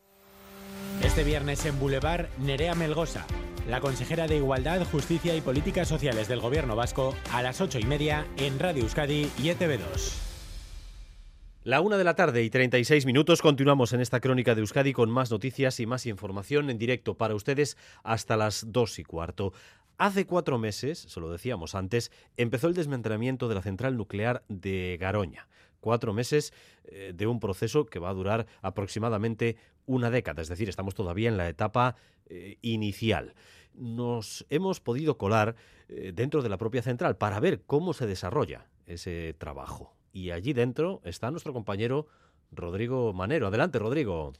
Este viernes en Boulevard, Nerea Melgosa, la consejera de Igualdad, Justicia y Políticas Sociales del Gobierno Vasco, a las ocho y media en Radio Euskadi y ETV2. La una de la tarde y 36 minutos continuamos en esta crónica de Euskadi con más noticias y más información en directo para ustedes hasta las dos y cuarto. Hace cuatro meses, se lo decíamos antes, empezó el desmantelamiento de la central nuclear de Garoña cuatro meses eh, de un proceso que va a durar aproximadamente una década, es decir, estamos todavía en la etapa eh, inicial. Nos hemos podido colar eh, dentro de la propia central para ver cómo se desarrolla ese trabajo. Y allí dentro está nuestro compañero Rodrigo Manero. Adelante, Rodrigo.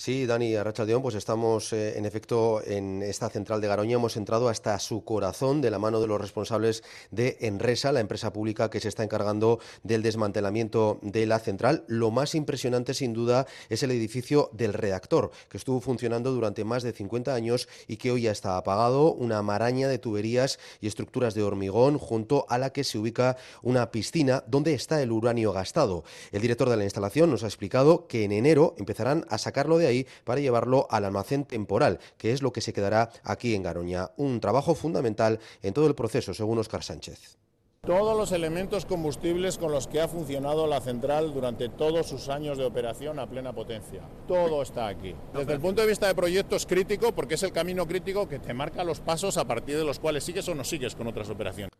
Sí, Dani Arrachaldeón, pues estamos eh, en efecto en esta central de Garoña. Hemos entrado hasta su corazón de la mano de los responsables de Enresa, la empresa pública que se está encargando del desmantelamiento de la central. Lo más impresionante, sin duda, es el edificio del reactor, que estuvo funcionando durante más de 50 años y que hoy ya está apagado. Una maraña de tuberías y estructuras de hormigón junto a la que se ubica una piscina donde está el uranio gastado. El director de la instalación nos ha explicado que en enero empezarán a sacarlo de para llevarlo al almacén temporal, que es lo que se quedará aquí en Garoña. Un trabajo fundamental en todo el proceso, según Oscar Sánchez. Todos los elementos combustibles con los que ha funcionado la central durante todos sus años de operación a plena potencia. Todo está aquí. Desde el punto de vista de proyecto es crítico porque es el camino crítico que te marca los pasos a partir de los cuales sigues o no sigues con otras operaciones.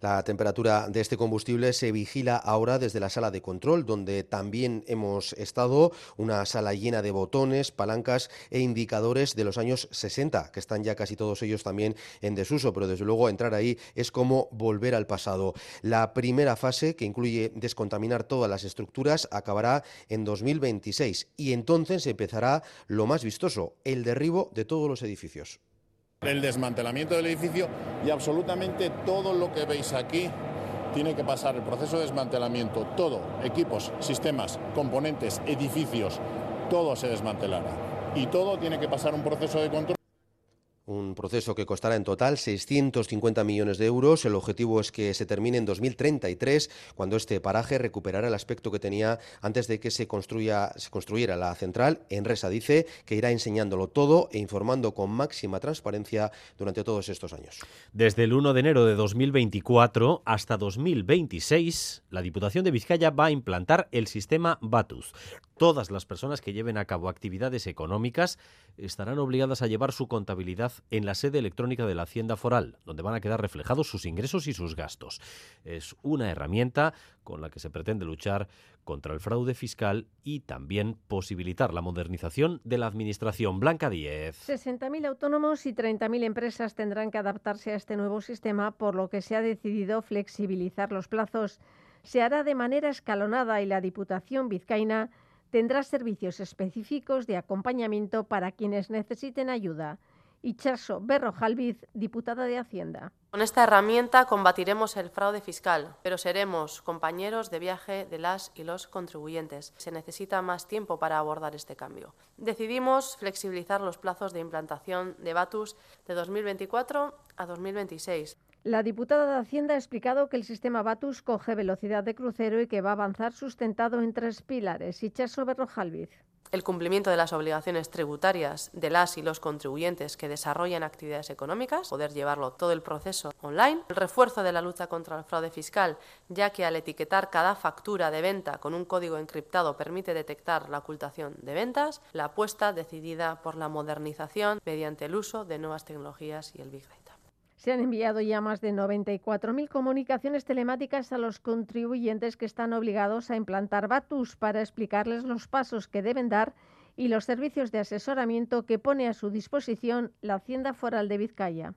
La temperatura de este combustible se vigila ahora desde la sala de control, donde también hemos estado, una sala llena de botones, palancas e indicadores de los años 60, que están ya casi todos ellos también en desuso, pero desde luego entrar ahí es como volver al pasado. La primera fase, que incluye descontaminar todas las estructuras, acabará en 2026 y entonces empezará lo más vistoso, el derribo de todos los edificios el desmantelamiento del edificio y absolutamente todo lo que veis aquí tiene que pasar el proceso de desmantelamiento, todo, equipos, sistemas, componentes, edificios, todo se desmantelará. Y todo tiene que pasar un proceso de control proceso que costará en total 650 millones de euros. El objetivo es que se termine en 2033, cuando este paraje recuperará el aspecto que tenía antes de que se, construya, se construyera la central. Enresa dice que irá enseñándolo todo e informando con máxima transparencia durante todos estos años. Desde el 1 de enero de 2024 hasta 2026, la Diputación de Vizcaya va a implantar el sistema Batus. Todas las personas que lleven a cabo actividades económicas estarán obligadas a llevar su contabilidad en la sede electrónica de la Hacienda Foral, donde van a quedar reflejados sus ingresos y sus gastos. Es una herramienta con la que se pretende luchar contra el fraude fiscal y también posibilitar la modernización de la Administración. Blanca 10. 60.000 autónomos y 30.000 empresas tendrán que adaptarse a este nuevo sistema, por lo que se ha decidido flexibilizar los plazos. Se hará de manera escalonada y la Diputación vizcaína tendrá servicios específicos de acompañamiento para quienes necesiten ayuda. Ichaso Berrojalviz, diputada de Hacienda. Con esta herramienta combatiremos el fraude fiscal, pero seremos compañeros de viaje de las y los contribuyentes. Se necesita más tiempo para abordar este cambio. Decidimos flexibilizar los plazos de implantación de Batus de 2024 a 2026. La diputada de Hacienda ha explicado que el sistema Batus coge velocidad de crucero y que va a avanzar sustentado en tres pilares. Ichaso Berrojalviz el cumplimiento de las obligaciones tributarias de las y los contribuyentes que desarrollan actividades económicas, poder llevarlo todo el proceso online, el refuerzo de la lucha contra el fraude fiscal, ya que al etiquetar cada factura de venta con un código encriptado permite detectar la ocultación de ventas, la apuesta decidida por la modernización mediante el uso de nuevas tecnologías y el Big Data. Se han enviado ya más de 94.000 comunicaciones telemáticas a los contribuyentes que están obligados a implantar Batus para explicarles los pasos que deben dar y los servicios de asesoramiento que pone a su disposición la Hacienda Foral de Vizcaya.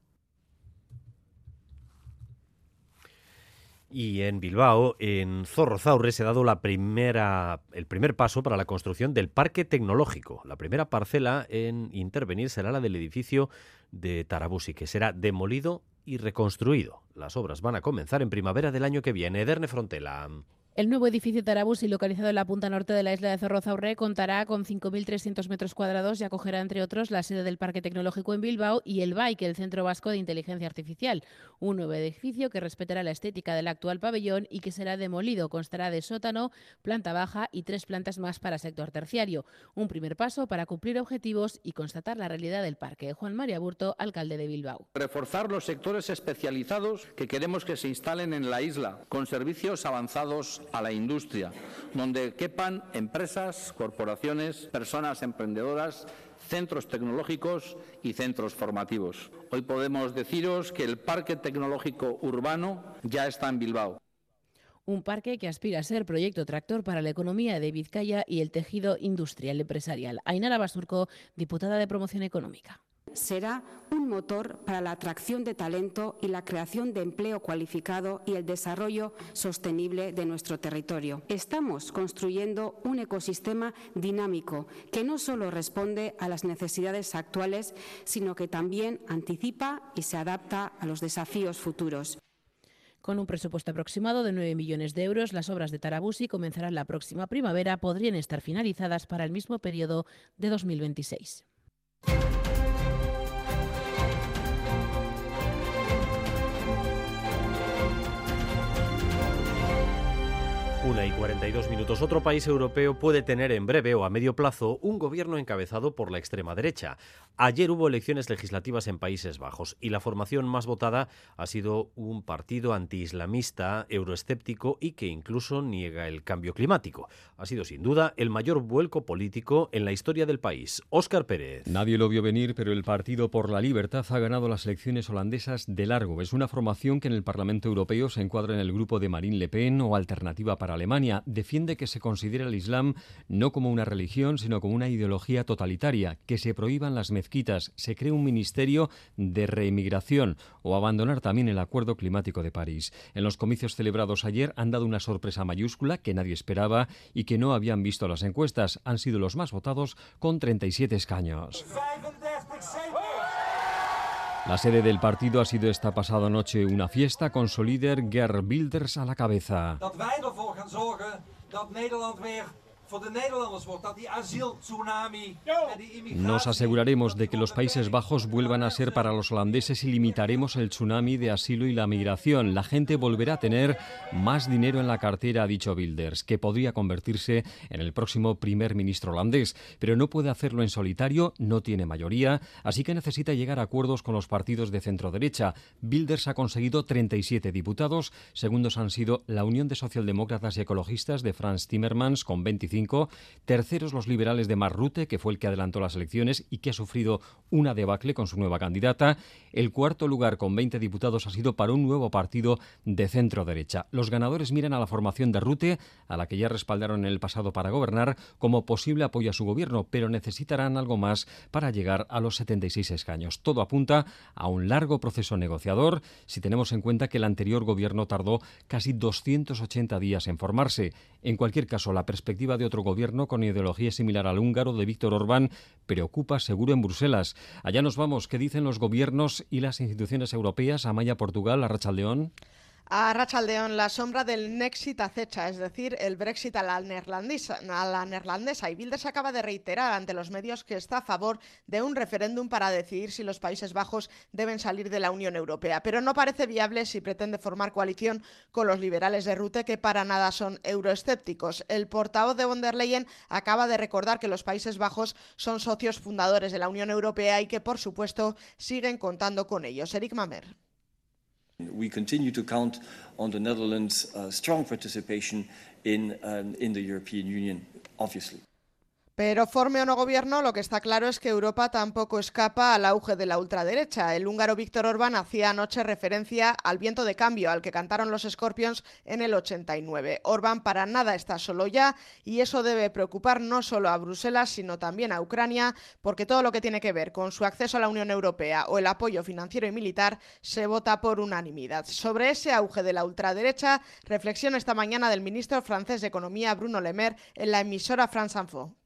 Y en Bilbao, en Zorrozaurre, se ha dado la primera, el primer paso para la construcción del Parque Tecnológico. La primera parcela en intervenir será la del edificio de Tarabusi, que será demolido y reconstruido. Las obras van a comenzar en primavera del año que viene. Ederne Frontela. El nuevo edificio Tarabusi, localizado en la punta norte de la isla de Zorrozaurre, contará con 5.300 metros cuadrados y acogerá, entre otros, la sede del Parque Tecnológico en Bilbao y el BAIC, el Centro Vasco de Inteligencia Artificial. Un nuevo edificio que respetará la estética del actual pabellón y que será demolido. Constará de sótano, planta baja y tres plantas más para sector terciario. Un primer paso para cumplir objetivos y constatar la realidad del parque. Juan María Burto, alcalde de Bilbao. Reforzar los sectores especializados que queremos que se instalen en la isla, con servicios avanzados a la industria, donde quepan empresas, corporaciones, personas emprendedoras, centros tecnológicos y centros formativos. Hoy podemos deciros que el Parque Tecnológico Urbano ya está en Bilbao. Un parque que aspira a ser proyecto tractor para la economía de Vizcaya y el tejido industrial empresarial. Ainara Basurco, diputada de Promoción Económica será un motor para la atracción de talento y la creación de empleo cualificado y el desarrollo sostenible de nuestro territorio. Estamos construyendo un ecosistema dinámico que no solo responde a las necesidades actuales, sino que también anticipa y se adapta a los desafíos futuros. Con un presupuesto aproximado de 9 millones de euros, las obras de Tarabusi comenzarán la próxima primavera, podrían estar finalizadas para el mismo periodo de 2026. Una y 42 minutos. Otro país europeo puede tener en breve o a medio plazo un gobierno encabezado por la extrema derecha. Ayer hubo elecciones legislativas en Países Bajos y la formación más votada ha sido un partido antiislamista, euroescéptico y que incluso niega el cambio climático. Ha sido sin duda el mayor vuelco político en la historia del país. Óscar Pérez. Nadie lo vio venir, pero el Partido por la Libertad ha ganado las elecciones holandesas de largo. Es una formación que en el Parlamento Europeo se encuadra en el grupo de Marine Le Pen o Alternativa para Alemania, defiende que se considere el Islam no como una religión, sino como una ideología totalitaria, que se prohíban las mezquitas, se cree un ministerio de reemigración o abandonar también el Acuerdo Climático de París. En los comicios celebrados ayer han dado una sorpresa mayúscula que nadie esperaba y que no habían visto las encuestas. Han sido los más votados con 37 escaños. La sede del partido ha sido esta pasada noche una fiesta con su líder Ger Wilders a la cabeza. Nos aseguraremos de que los Países Bajos vuelvan a ser para los holandeses y limitaremos el tsunami de asilo y la migración. La gente volverá a tener más dinero en la cartera, ha dicho Wilders, que podría convertirse en el próximo primer ministro holandés. Pero no puede hacerlo en solitario, no tiene mayoría, así que necesita llegar a acuerdos con los partidos de centro derecha. Wilders ha conseguido 37 diputados, segundos han sido la Unión de Socialdemócratas y Ecologistas de Franz Timmermans con 25, terceros los liberales de Mark Rutte, que fue el que adelantó las elecciones y que ha sufrido una debacle con su nueva candidata. El cuarto lugar con 20 diputados ha sido para un nuevo partido de centro derecha. Los ganadores miran a la formación de Rutte, a la que ya respaldaron en el pasado para gobernar, como posible apoyo a su gobierno, pero necesitarán algo más para llegar a los 76 escaños. Todo apunta a un largo proceso negociador, si tenemos en cuenta que el anterior gobierno tardó casi 280 días en formarse. En cualquier caso, la perspectiva de otro gobierno con ideología similar al húngaro de Víctor Orbán preocupa seguro en Bruselas. Allá nos vamos. ¿Qué dicen los gobiernos y las instituciones europeas? Amaya, Portugal, Arrachaldeón. A Rachaldeón, la sombra del Nexit acecha, es decir, el Brexit a la, neerlandesa, a la neerlandesa. Y Wilders acaba de reiterar ante los medios que está a favor de un referéndum para decidir si los Países Bajos deben salir de la Unión Europea. Pero no parece viable si pretende formar coalición con los liberales de Rute, que para nada son euroescépticos. El portavoz de von der Leyen acaba de recordar que los Países Bajos son socios fundadores de la Unión Europea y que, por supuesto, siguen contando con ellos. Eric Mamer. We continue to count on the Netherlands' uh, strong participation in, um, in the European Union, obviously. Pero forme o no gobierno, lo que está claro es que Europa tampoco escapa al auge de la ultraderecha. El húngaro Víctor Orbán hacía anoche referencia al viento de cambio al que cantaron los Scorpions en el 89. Orbán para nada está solo ya y eso debe preocupar no solo a Bruselas, sino también a Ucrania, porque todo lo que tiene que ver con su acceso a la Unión Europea o el apoyo financiero y militar se vota por unanimidad. Sobre ese auge de la ultraderecha, reflexión esta mañana del ministro francés de Economía, Bruno Le Maire, en la emisora France Info.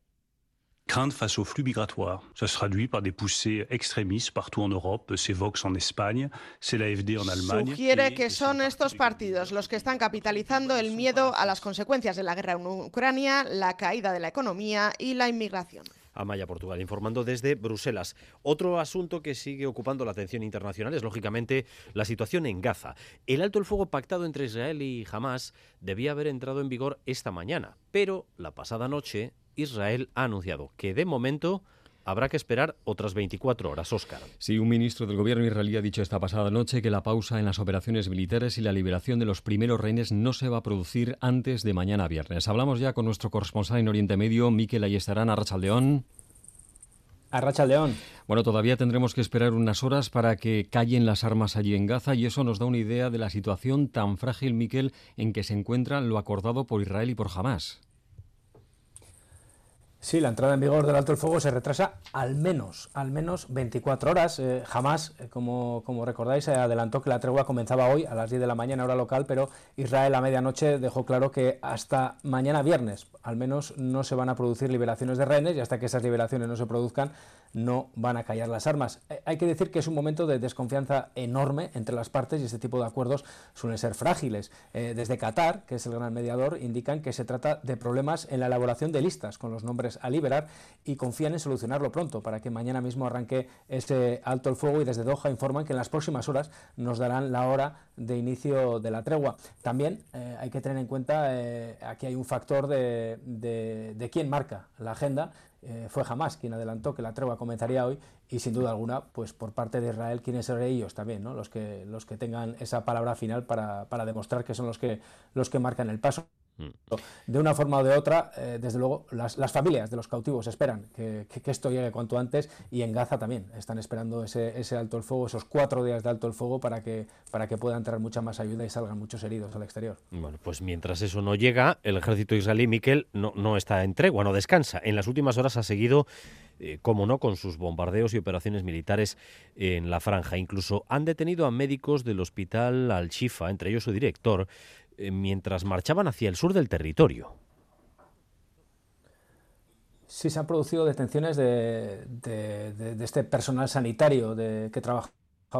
Crainte face aux flux migratoires. Ça se traduit par des poussées extrémistes partout en Europe. C'est Vox en Espagne, c'est l'AFD en Allemagne. Sugiere que son estos partidos los que están capitalizando el miedo a las consecuencias de la guerra en Ucrania, la caída de la economía y la inmigración. Amaya Portugal, informando desde Bruselas. Otro asunto que sigue ocupando la atención internacional es, lógicamente, la situación en Gaza. El alto el fuego pactado entre Israel y Hamas debía haber entrado en vigor esta mañana, pero la pasada noche Israel ha anunciado que de momento habrá que esperar otras 24 horas, Óscar. Sí, un ministro del gobierno israelí ha dicho esta pasada noche que la pausa en las operaciones militares y la liberación de los primeros rehenes no se va a producir antes de mañana viernes. Hablamos ya con nuestro corresponsal en Oriente Medio, Miquel Ayestarán, Arrachaldeón. Arrachaldeón. Bueno, todavía tendremos que esperar unas horas para que callen las armas allí en Gaza y eso nos da una idea de la situación tan frágil, Miquel, en que se encuentra lo acordado por Israel y por Hamas. Sí, la entrada en vigor del alto el fuego se retrasa al menos, al menos 24 horas. Eh, jamás, eh, como, como recordáis, se adelantó que la tregua comenzaba hoy a las 10 de la mañana, hora local, pero Israel a medianoche dejó claro que hasta mañana viernes, al menos, no se van a producir liberaciones de rehenes y hasta que esas liberaciones no se produzcan, no van a callar las armas. Eh, hay que decir que es un momento de desconfianza enorme entre las partes y este tipo de acuerdos suelen ser frágiles. Eh, desde Qatar, que es el gran mediador, indican que se trata de problemas en la elaboración de listas con los nombres a liberar y confían en solucionarlo pronto para que mañana mismo arranque ese alto el fuego y desde Doha informan que en las próximas horas nos darán la hora de inicio de la tregua. También eh, hay que tener en cuenta, eh, aquí hay un factor de, quién marca la agenda. Eh, fue jamás quien adelantó que la tregua comenzaría hoy y sin duda alguna, pues por parte de Israel, quienes son ellos también, ¿no? los, que, los que tengan esa palabra final para, para demostrar que son los que, los que marcan el paso. Mm. De una forma o de otra, eh, desde luego, las, las, familias de los cautivos esperan que, que, que, esto llegue cuanto antes y en Gaza también están esperando ese, ese, alto el fuego, esos cuatro días de alto el fuego para que, para que pueda entrar mucha más ayuda y salgan muchos heridos al exterior. Bueno, pues mientras eso no llega, el ejército israelí, Miquel, no, no está en tregua, no descansa. En las últimas horas ha seguido eh, como no, con sus bombardeos y operaciones militares en la franja. Incluso han detenido a médicos del hospital Al-Shifa, entre ellos su director, eh, mientras marchaban hacia el sur del territorio. Sí, se han producido detenciones de, de, de, de este personal sanitario que trabajaba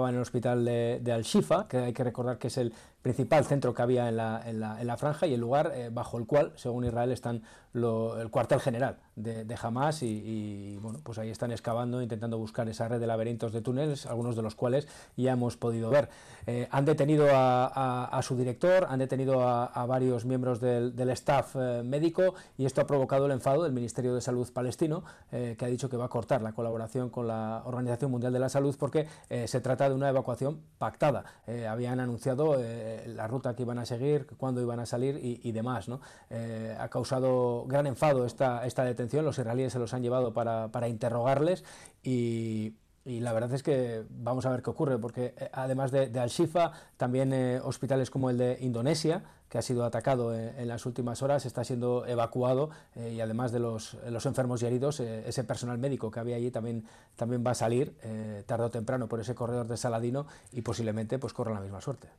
en el hospital de, Al-Shifa, que hay que recordar que es el principal centro que había en la, en la, en la franja y el lugar bajo el cual, según Israel, están el cuartel general de, de Hamas y, bueno, pues ahí están excavando, intentando buscar esa red de laberintos de túneles, algunos de los cuales ya hemos podido ver. Eh, han detenido a, su director, han detenido a, varios miembros del, staff eh, médico y esto ha provocado el enfado del Ministerio de Salud palestino, eh, que ha dicho que va a cortar la colaboración con la Organización Mundial de la Salud porque se trata de una evacuación pactada. habían anunciado la ruta que iban a seguir, cuándo iban a salir y, demás. ¿no? ha causado gran enfado esta, detención, los israelíes se los han llevado para, interrogarles y, la verdad es que vamos a ver qué ocurre, porque eh, además de, Al-Shifa, también eh, hospitales como el de Indonesia, que ha sido atacado eh, en, las últimas horas, está siendo evacuado y además de los, enfermos y heridos, ese personal médico que había allí también, también va a salir tarde o temprano por ese corredor de Saladino y posiblemente pues corra la misma suerte.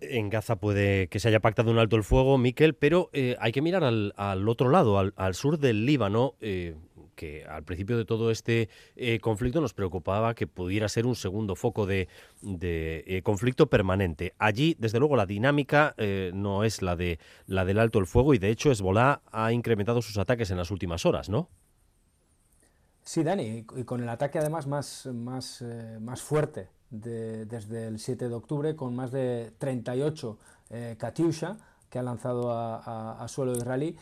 En Gaza puede que se haya pactado un alto el fuego, Miquel, pero eh, hay que mirar al, otro lado, al, sur del Líbano, eh, que al principio de todo este eh, conflicto nos preocupaba que pudiera ser un segundo foco de, conflicto permanente. Allí, desde luego, la dinámica no es la de la del alto el fuego y de hecho Hezbollah ha incrementado sus ataques en las últimas horas, ¿no? Sí, Dani, y con el ataque además más, más, más fuerte desde el 7 de octubre con más de 38 eh, Katyusha que ha lanzado a, suelo israelí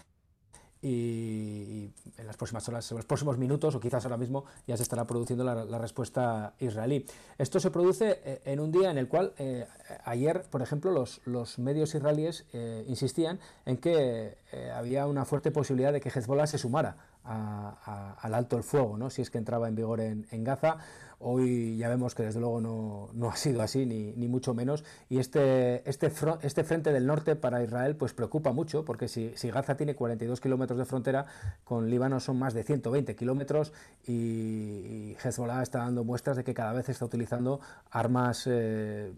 y, en las próximas horas, en los próximos minutos o quizás ahora mismo ya se estará produciendo la, respuesta israelí. Esto se produce eh, en un día en el cual eh, ayer, por ejemplo, los, los medios israelíes insistían en que había una fuerte posibilidad de que Hezbollah se sumara al alto el fuego, ¿no? si es que entraba en vigor en, en Gaza. Hoy ya vemos que desde luego no, ha sido así, ni, mucho menos. Y este, este, este frente del norte para Israel pues preocupa mucho, porque si, Gaza tiene 42 kilómetros de frontera, con Líbano son más de 120 kilómetros y, Hezbollah está dando muestras de que cada vez está utilizando armas, eh,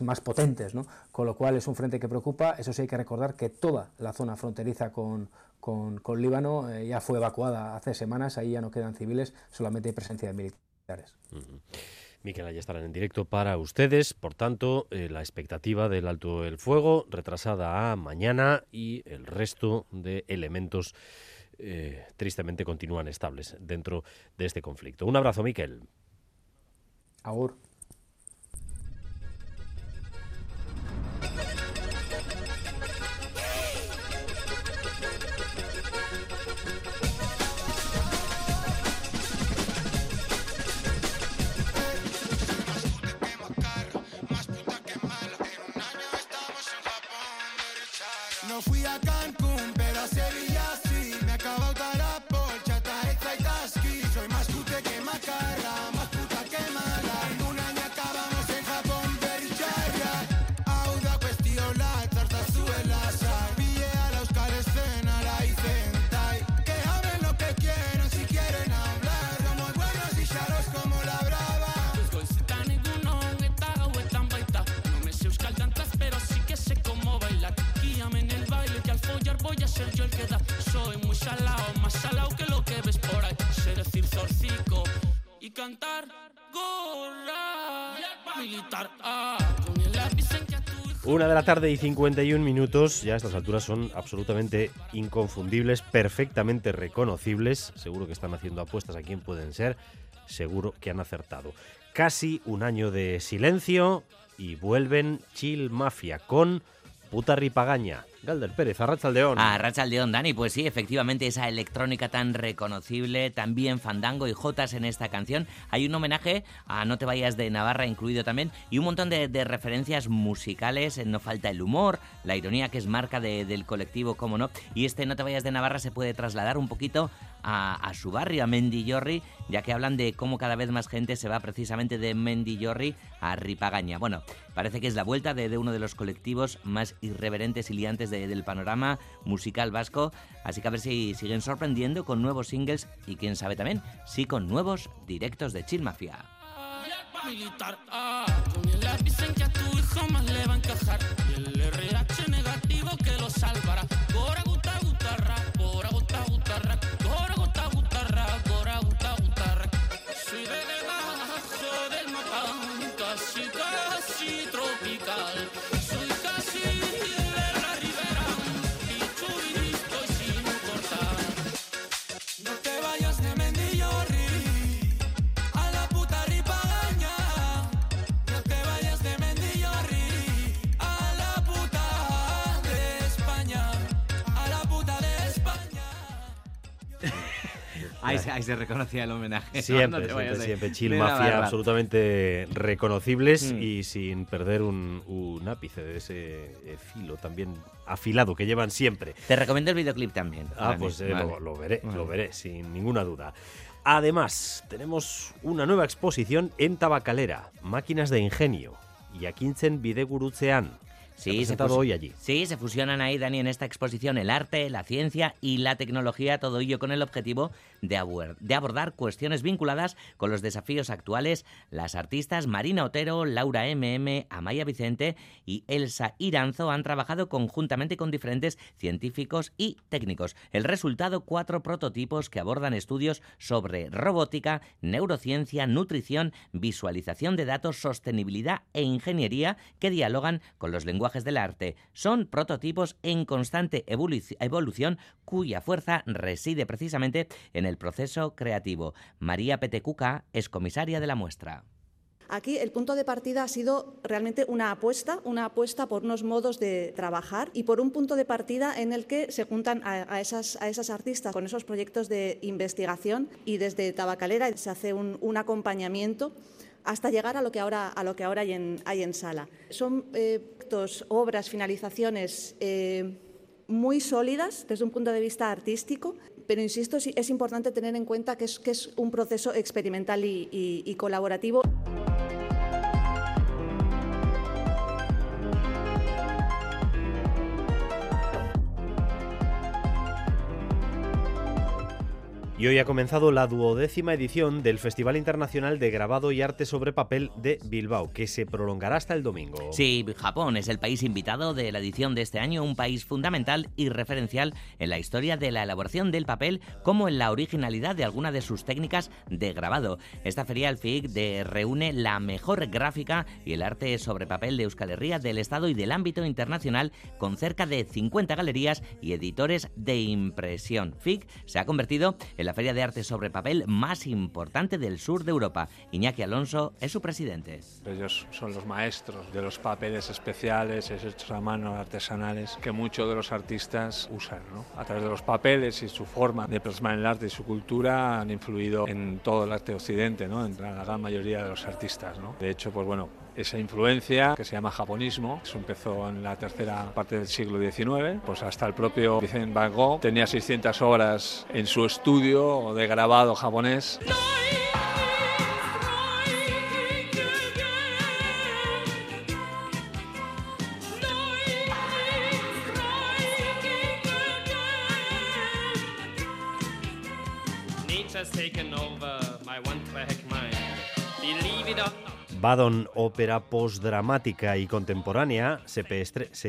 más potentes. Con lo cual es un frente que preocupa. Eso sí hay que recordar que toda la zona fronteriza con Líbano eh, ya fue evacuada hace semanas, ahí ya no quedan civiles, solamente hay presencia de militares. Miquel, ahí estarán en directo para ustedes. Por tanto, eh, la expectativa del alto el fuego retrasada a mañana y el resto de elementos eh, tristemente continúan estables dentro de este conflicto. Un abrazo, Miquel. Agur. Una de la tarde y 51 minutos, ya estas alturas son absolutamente inconfundibles, perfectamente reconocibles. Seguro que están haciendo apuestas a quién pueden ser, seguro que han acertado. Casi un año de silencio y vuelven Chill Mafia con Puta Ripagaña. Galder Pérez, Arrachaldeón. Arrachaldeón, Dani, pues sí, efectivamente esa electrónica tan reconocible, también fandango y jotas en esta canción. Hay un homenaje a No te vayas de Navarra incluido también y un montón de, referencias musicales. No falta el humor, la ironía que es marca del colectivo, como no. Y este No te vayas de Navarra se puede trasladar un poquito a, su barrio, a Mendillorri, ya que hablan de cómo cada vez más gente se va precisamente de Mendillorri a Ripagaña. Bueno, parece que es la vuelta de, uno de los colectivos más irreverentes y liantes del panorama musical vasco, así que a ver si siguen sorprendiendo con nuevos singles y quién sabe también si con nuevos directos de Chill Mafia. Ahí, se, ahí se reconocía el homenaje. Siempre, siempre, siempre. Chill Mafia absolutamente reconocibles mm. y sin perder un, un, ápice de ese eh, filo también afilado que llevan siempre. Te recomiendo el videoclip también. Ah, pues eh, lo, veré, lo veré, sin ninguna duda. Además, tenemos una nueva exposición en Tabacalera, Máquinas de Ingenio, y Yakintzen Bidegurutzean, Sí, se, hoy allí. Sí, se fusionan ahí, Dani, en esta exposición el arte, la ciencia y la tecnología, todo ello con el objetivo de, abordar cuestiones vinculadas con los desafíos actuales. Las artistas Marina Otero, Laura MM, Amaya Vicente y Elsa Iranzo han trabajado conjuntamente con diferentes científicos y técnicos. El resultado, cuatro prototipos que abordan estudios sobre robótica, neurociencia, nutrición, visualización de datos, sostenibilidad e ingeniería que dialogan con los lenguajes del arte son prototipos en constante evolución cuya fuerza reside precisamente en el proceso creativo. María Petecuca es comisaria de la muestra. Aquí el punto de partida ha sido realmente una apuesta, una apuesta por unos modos de trabajar y por un punto de partida en el que se juntan a, esas, a esas, artistas con esos proyectos de investigación y desde Tabacalera se hace un, un acompañamiento hasta llegar a lo que ahora, a lo que ahora hay, en, hay en sala. Son eh, obras, finalizaciones eh, muy sólidas desde un punto de vista artístico, pero insisto, es importante tener en cuenta que es, que es un proceso experimental y colaborativo. Y hoy ha comenzado la duodécima edición del Festival Internacional de Grabado y Arte sobre Papel de Bilbao, que se prolongará hasta el domingo. Sí, Japón es el país invitado de la edición de este año, un país fundamental y referencial en la historia de la elaboración del papel, como en la originalidad de alguna de sus técnicas de grabado. Esta feria, el FIC, de, reúne la mejor gráfica y el arte sobre papel de Euskal Herria, del Estado y del ámbito internacional, con cerca de 50 galerías y editores de impresión. FIC se ha convertido en la feria de arte sobre papel más importante del sur de Europa. Iñaki Alonso es su presidente. Ellos son los maestros de los papeles especiales, hechos a mano, artesanales, que muchos de los artistas usan. ¿no? A través de los papeles y su forma de plasmar el arte y su cultura han influido en todo el arte occidente, ¿no? en la gran mayoría de los artistas. ¿no? De hecho, pues bueno, esa influencia que se llama japonismo, eso empezó en la tercera parte del siglo XIX, pues hasta el propio Vincent Van Gogh tenía 600 horas en su estudio de grabado japonés. Badon, ópera postdramática y contemporánea, se,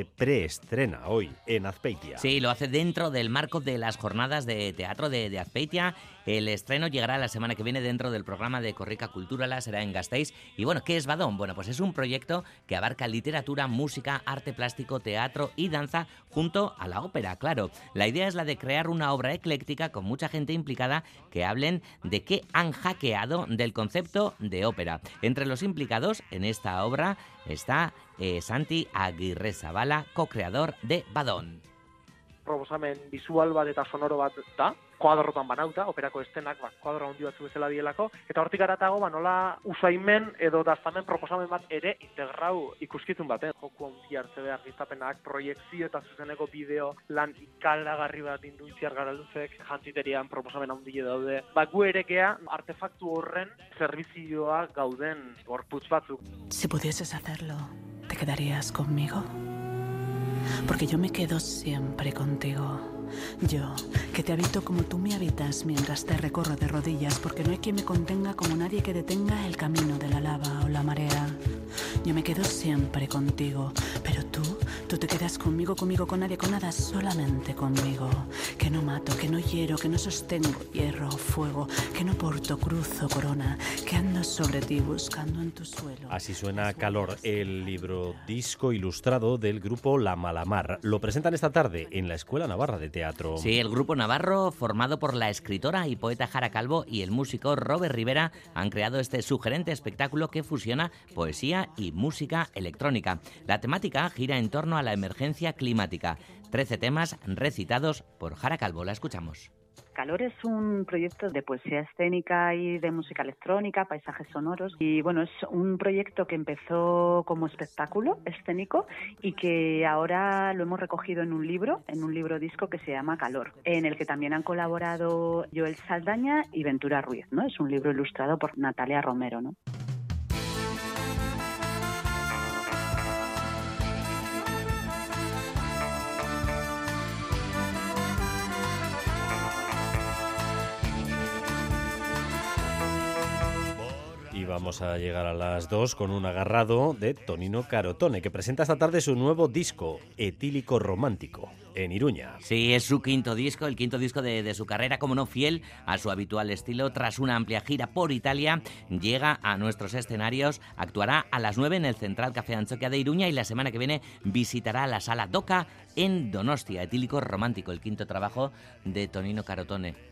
preestrena hoy en Azpeitia. Sí, lo hace dentro del marco de las jornadas de teatro de Azpeitia el estreno llegará la semana que viene dentro del programa de Corrica Cultura, la será en Gasteiz. Y bueno, ¿qué es Badón? Bueno, pues es un proyecto que abarca literatura, música, arte plástico, teatro y danza junto a la ópera, claro. La idea es la de crear una obra ecléctica con mucha gente implicada que hablen de qué han hackeado del concepto de ópera. Entre los implicados en esta obra está eh, Santi Aguirre Zavala, co-creador de Badón. proposamen visual bat eta sonoro bat da, kuadrotan banauta, operako estenak, ba, kuadro handi batzu bezala dielako, eta hortik aratago, ba, nola usaimen edo daztamen proposamen bat ere integrau ikuskizun baten. Joku handi hartze behar giztapenak, proiektzio eta zuzeneko bideo lan ikalagarri bat induitziar garalduzek, jantiterian proposamen handi daude. Ba, gu ere gea, artefaktu horren servizioa gauden gorputz batzuk. Si pudieses hacerlo, ¿te quedarías conmigo? porque yo me quedo siempre contigo. Yo, que te habito como tú me habitas mientras te recorro de rodillas, porque no hay quien me contenga como nadie que detenga el camino de la lava o la marea. Yo me quedo siempre contigo, pero tú, tú te quedas conmigo, conmigo, con nadie, con nada, solamente conmigo. Que no mato, que no hiero, que no sostengo hierro o fuego, que no porto cruz o corona, que ando sobre ti buscando en tu suelo. Así suena Calor, el libro disco ilustrado del grupo La Malamar. Lo presentan esta tarde en la Escuela Navarra de Teatro. Sí, el grupo navarro, formado por la escritora y poeta Jara Calvo y el músico Robert Rivera, han creado este sugerente espectáculo que fusiona poesía y música electrónica. La temática gira en torno a la emergencia climática. Trece temas recitados por Jara Calvo. La escuchamos. Calor es un proyecto de poesía escénica y de música electrónica, paisajes sonoros. Y bueno, es un proyecto que empezó como espectáculo escénico y que ahora lo hemos recogido en un libro, en un libro disco que se llama Calor, en el que también han colaborado Joel Saldaña y Ventura Ruiz. ¿no? Es un libro ilustrado por Natalia Romero. ¿no? Vamos a llegar a las 2 con un agarrado de Tonino Carotone, que presenta esta tarde su nuevo disco, Etílico Romántico, en Iruña. Sí, es su quinto disco, el quinto disco de, su carrera, como no fiel a su habitual estilo. Tras una amplia gira por Italia, llega a nuestros escenarios, actuará a las 9 en el Central Café Anchoquia de Iruña y la semana que viene visitará la sala Doca en Donostia. Etílico Romántico, el quinto trabajo de Tonino Carotone.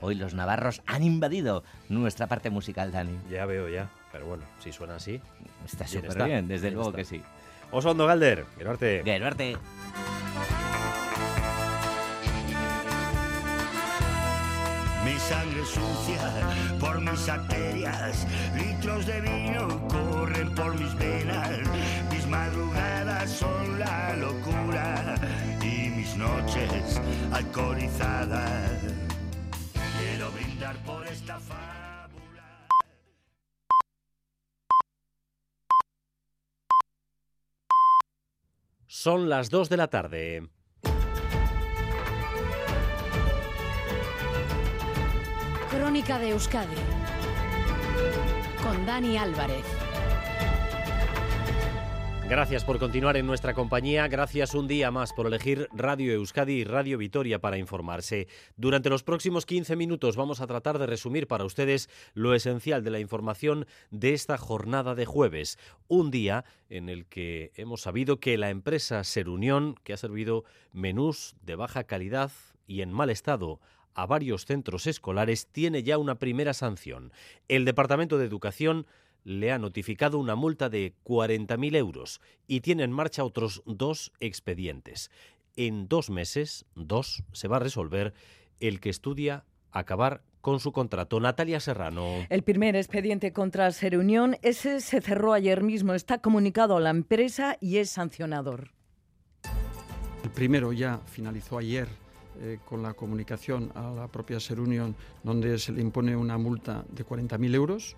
Hoy los navarros han invadido nuestra parte musical, Dani. Ya veo, ya. Pero bueno, si suena así... Está súper bien, desde bien luego está. que sí. Osondo Galder, Geruarte. Geruarte. Mi sangre sucia por mis arterias, litros de vino corren por mis venas, mis madrugadas son la locura y mis noches alcoholizadas. Brindar por esta fábula. Son las 2 de la tarde. Crónica de Euskadi con Dani Álvarez. Gracias por continuar en nuestra compañía, gracias un día más por elegir Radio Euskadi y Radio Vitoria para informarse. Durante los próximos 15 minutos vamos a tratar de resumir para ustedes lo esencial de la información de esta jornada de jueves, un día en el que hemos sabido que la empresa Serunión, que ha servido menús de baja calidad y en mal estado a varios centros escolares, tiene ya una primera sanción. El Departamento de Educación le ha notificado una multa de 40.000 euros y tiene en marcha otros dos expedientes. En dos meses, dos, se va a resolver el que estudia acabar con su contrato. Natalia Serrano. El primer expediente contra Serunión, ese se cerró ayer mismo, está comunicado a la empresa y es sancionador. El primero ya finalizó ayer eh, con la comunicación a la propia Serunión, donde se le impone una multa de 40.000 euros.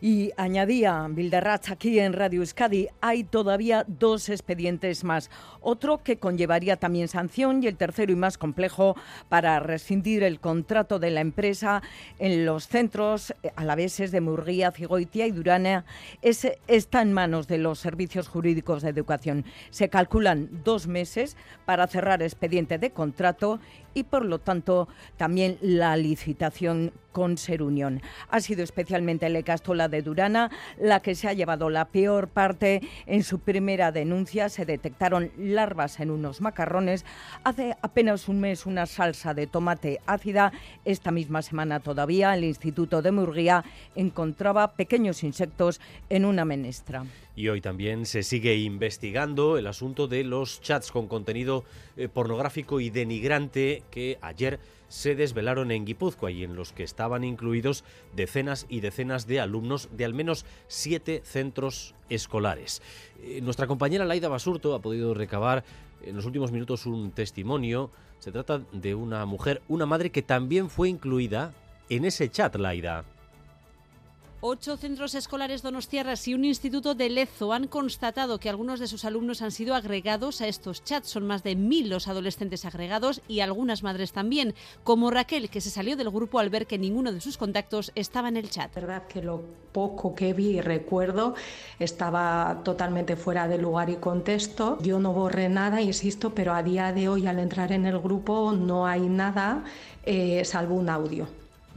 Y añadía Bilderratz aquí en Radio Euskadi, hay todavía dos expedientes más. Otro que conllevaría también sanción y el tercero y más complejo para rescindir el contrato de la empresa en los centros alaveses de Murguía, Cigoitia y Durana. Está en manos de los servicios jurídicos de educación. Se calculan dos meses para cerrar expediente de contrato y por lo tanto también la licitación con Serunión. Ha sido especialmente la Castola de Durana la que se ha llevado la peor parte. En su primera denuncia se detectaron larvas en unos macarrones. Hace apenas un mes una salsa de tomate ácida. Esta misma semana todavía el Instituto de Murguía encontraba pequeños insectos en una menestra. Y hoy también se sigue investigando el asunto de los chats con contenido eh, pornográfico y denigrante que ayer se desvelaron en Guipúzcoa y en los que estaban incluidos decenas y decenas de alumnos de al menos siete centros escolares. Eh, nuestra compañera Laida Basurto ha podido recabar en los últimos minutos un testimonio. Se trata de una mujer, una madre que también fue incluida en ese chat, Laida. Ocho centros escolares donostiarras y un instituto de Lezo han constatado que algunos de sus alumnos han sido agregados a estos chats. Son más de mil los adolescentes agregados y algunas madres también, como Raquel, que se salió del grupo al ver que ninguno de sus contactos estaba en el chat. verdad que lo poco que vi y recuerdo estaba totalmente fuera de lugar y contexto. Yo no borré nada, insisto, pero a día de hoy al entrar en el grupo no hay nada eh, salvo un audio.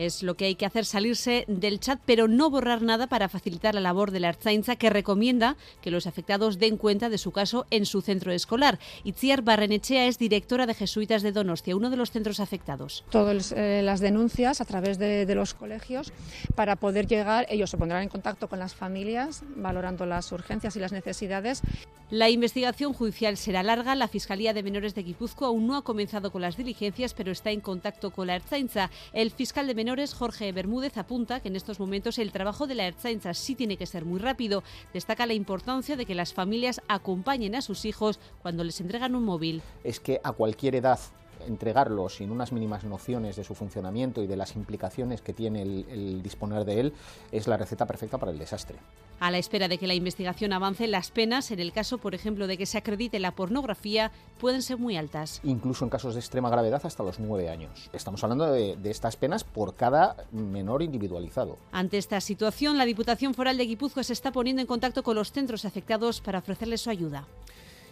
Es lo que hay que hacer, salirse del chat, pero no borrar nada para facilitar la labor de la Ertzaintza, que recomienda que los afectados den cuenta de su caso en su centro escolar. Itziar Barrenechea es directora de Jesuitas de Donostia, uno de los centros afectados. Todas eh, las denuncias a través de, de los colegios para poder llegar, ellos se pondrán en contacto con las familias, valorando las urgencias y las necesidades. La investigación judicial será larga. La Fiscalía de Menores de Guipúzcoa aún no ha comenzado con las diligencias, pero está en contacto con la Ertzaintza. El fiscal de Jorge Bermúdez, apunta que en estos momentos el trabajo de la Ertzaintza sí tiene que ser muy rápido. Destaca la importancia de que las familias acompañen a sus hijos cuando les entregan un móvil. Es que a cualquier edad entregarlo sin unas mínimas nociones de su funcionamiento y de las implicaciones que tiene el, el, disponer de él es la receta perfecta para el desastre. A la espera de que la investigación avance, las penas, en el caso, por ejemplo, de que se acredite la pornografía, pueden ser muy altas. Incluso en casos de extrema gravedad hasta los nueve años. Estamos hablando de, de estas penas por cada menor individualizado. Ante esta situación, la Diputación Foral de Guipúzcoa se está poniendo en contacto con los centros afectados para ofrecerles su ayuda.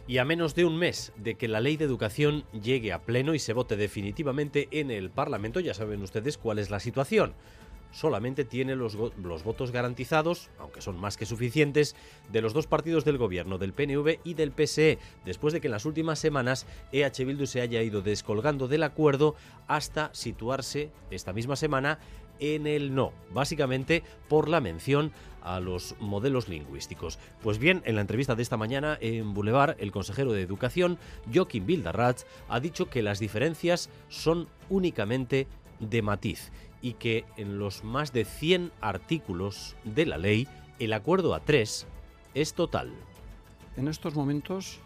Y a menos de un mes de que la ley de educación llegue a pleno y se vote definitivamente en el Parlamento, ya saben ustedes cuál es la situación. Solamente tiene los, votos garantizados, aunque son más que suficientes, de los dos partidos del gobierno, del PNV y del PSE, después de que en las últimas semanas EH Bildu se haya ido descolgando del acuerdo hasta situarse esta misma semana en el no, básicamente por la mención a los modelos lingüísticos. Pues bien, en la entrevista de esta mañana en Boulevard, el consejero de Educación, Joaquín Bildarratz, ha dicho que las diferencias son únicamente de matiz y que en los más de 100 artículos de la ley, el acuerdo a tres es total. En estos momentos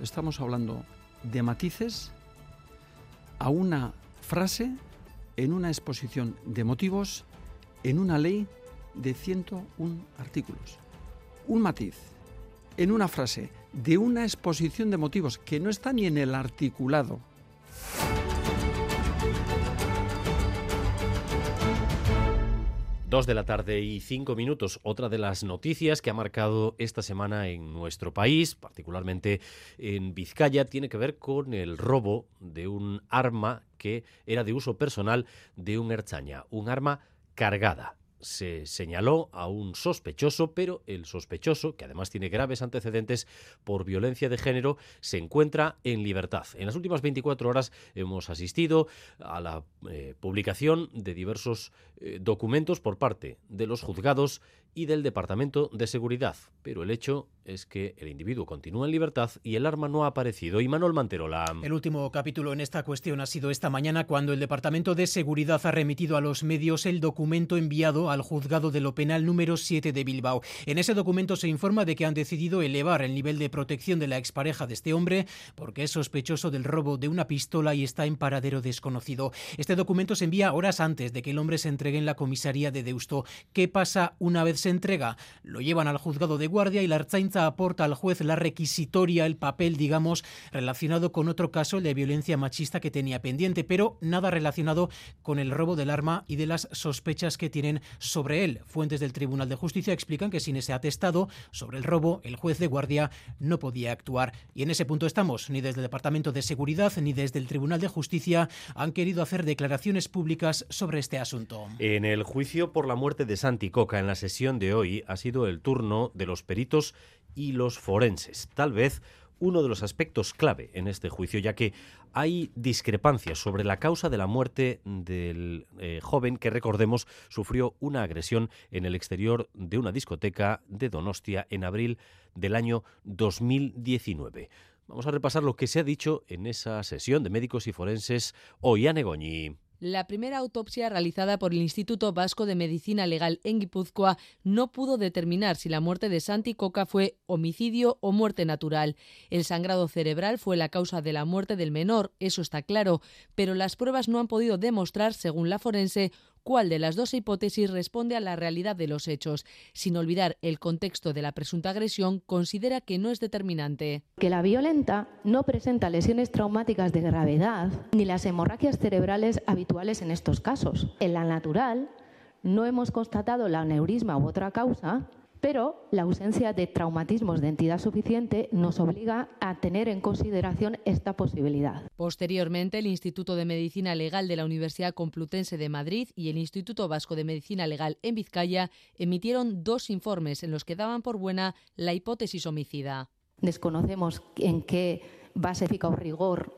estamos hablando de matices a una frase en una exposición de motivos en una ley de 101 artículos. Un matiz en una frase de una exposición de motivos que no está ni en el articulado. Dos de la tarde y cinco minutos. Otra de las noticias que ha marcado esta semana en nuestro país, particularmente en Vizcaya, tiene que ver con el robo de un arma que era de uso personal de un erchaña, un arma cargada se señaló a un sospechoso, pero el sospechoso, que además tiene graves antecedentes por violencia de género, se encuentra en libertad. En las últimas 24 horas hemos asistido a la eh, publicación de diversos eh, documentos por parte de los juzgados y del Departamento de Seguridad, pero el hecho es que el individuo continúa en libertad y el arma no ha aparecido. Y Manuel Manterola. El último capítulo en esta cuestión ha sido esta mañana cuando el Departamento de Seguridad ha remitido a los medios el documento enviado al juzgado de lo penal número 7 de Bilbao. En ese documento se informa de que han decidido elevar el nivel de protección de la expareja de este hombre porque es sospechoso del robo de una pistola y está en paradero desconocido. Este documento se envía horas antes de que el hombre se entregue en la comisaría de Deusto. ¿Qué pasa una vez se entrega? Lo llevan al juzgado de guardia y la Arzainza aporta al juez la requisitoria, el papel, digamos, relacionado con otro caso, de violencia machista que tenía pendiente, pero nada relacionado con el robo del arma y de las sospechas que tienen sobre él. Fuentes del Tribunal de Justicia explican que sin ese atestado sobre el robo, el juez de guardia no podía actuar. Y en ese punto estamos. Ni desde el Departamento de Seguridad ni desde el Tribunal de Justicia han querido hacer declaraciones públicas sobre este asunto. En el juicio por la muerte de Santi Coca en la sesión de hoy ha sido el turno de los peritos y los forenses. Tal vez uno de los aspectos clave en este juicio, ya que hay discrepancias sobre la causa de la muerte del eh, joven que, recordemos, sufrió una agresión en el exterior de una discoteca de Donostia en abril del año 2019. Vamos a repasar lo que se ha dicho en esa sesión de médicos y forenses hoy a Negoñi. La primera autopsia realizada por el Instituto Vasco de Medicina Legal en Guipúzcoa no pudo determinar si la muerte de Santi Coca fue homicidio o muerte natural. El sangrado cerebral fue la causa de la muerte del menor, eso está claro, pero las pruebas no han podido demostrar, según la forense, cuál de las dos hipótesis responde a la realidad de los hechos. Sin olvidar el contexto de la presunta agresión, considera que no es determinante. Que la violenta no presenta lesiones traumáticas de gravedad ni las hemorragias cerebrales habituales en estos casos. En la natural no hemos constatado la aneurisma u otra causa pero la ausencia de traumatismos de entidad suficiente nos obliga a tener en consideración esta posibilidad. Posteriormente, el Instituto de Medicina Legal de la Universidad Complutense de Madrid y el Instituto Vasco de Medicina Legal en Vizcaya emitieron dos informes en los que daban por buena la hipótesis homicida. Desconocemos en qué base o rigor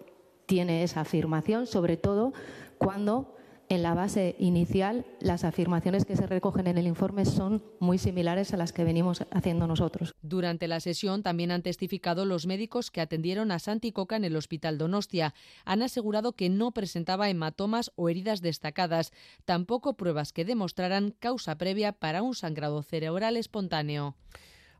tiene esa afirmación, sobre todo cuando en la base inicial las afirmaciones que se recogen en el informe son muy similares a las que venimos haciendo nosotros. Durante la sesión también han testificado los médicos que atendieron a Santi Coca en el Hospital Donostia. Han asegurado que no presentaba hematomas o heridas destacadas, tampoco pruebas que demostraran causa previa para un sangrado cerebral espontáneo.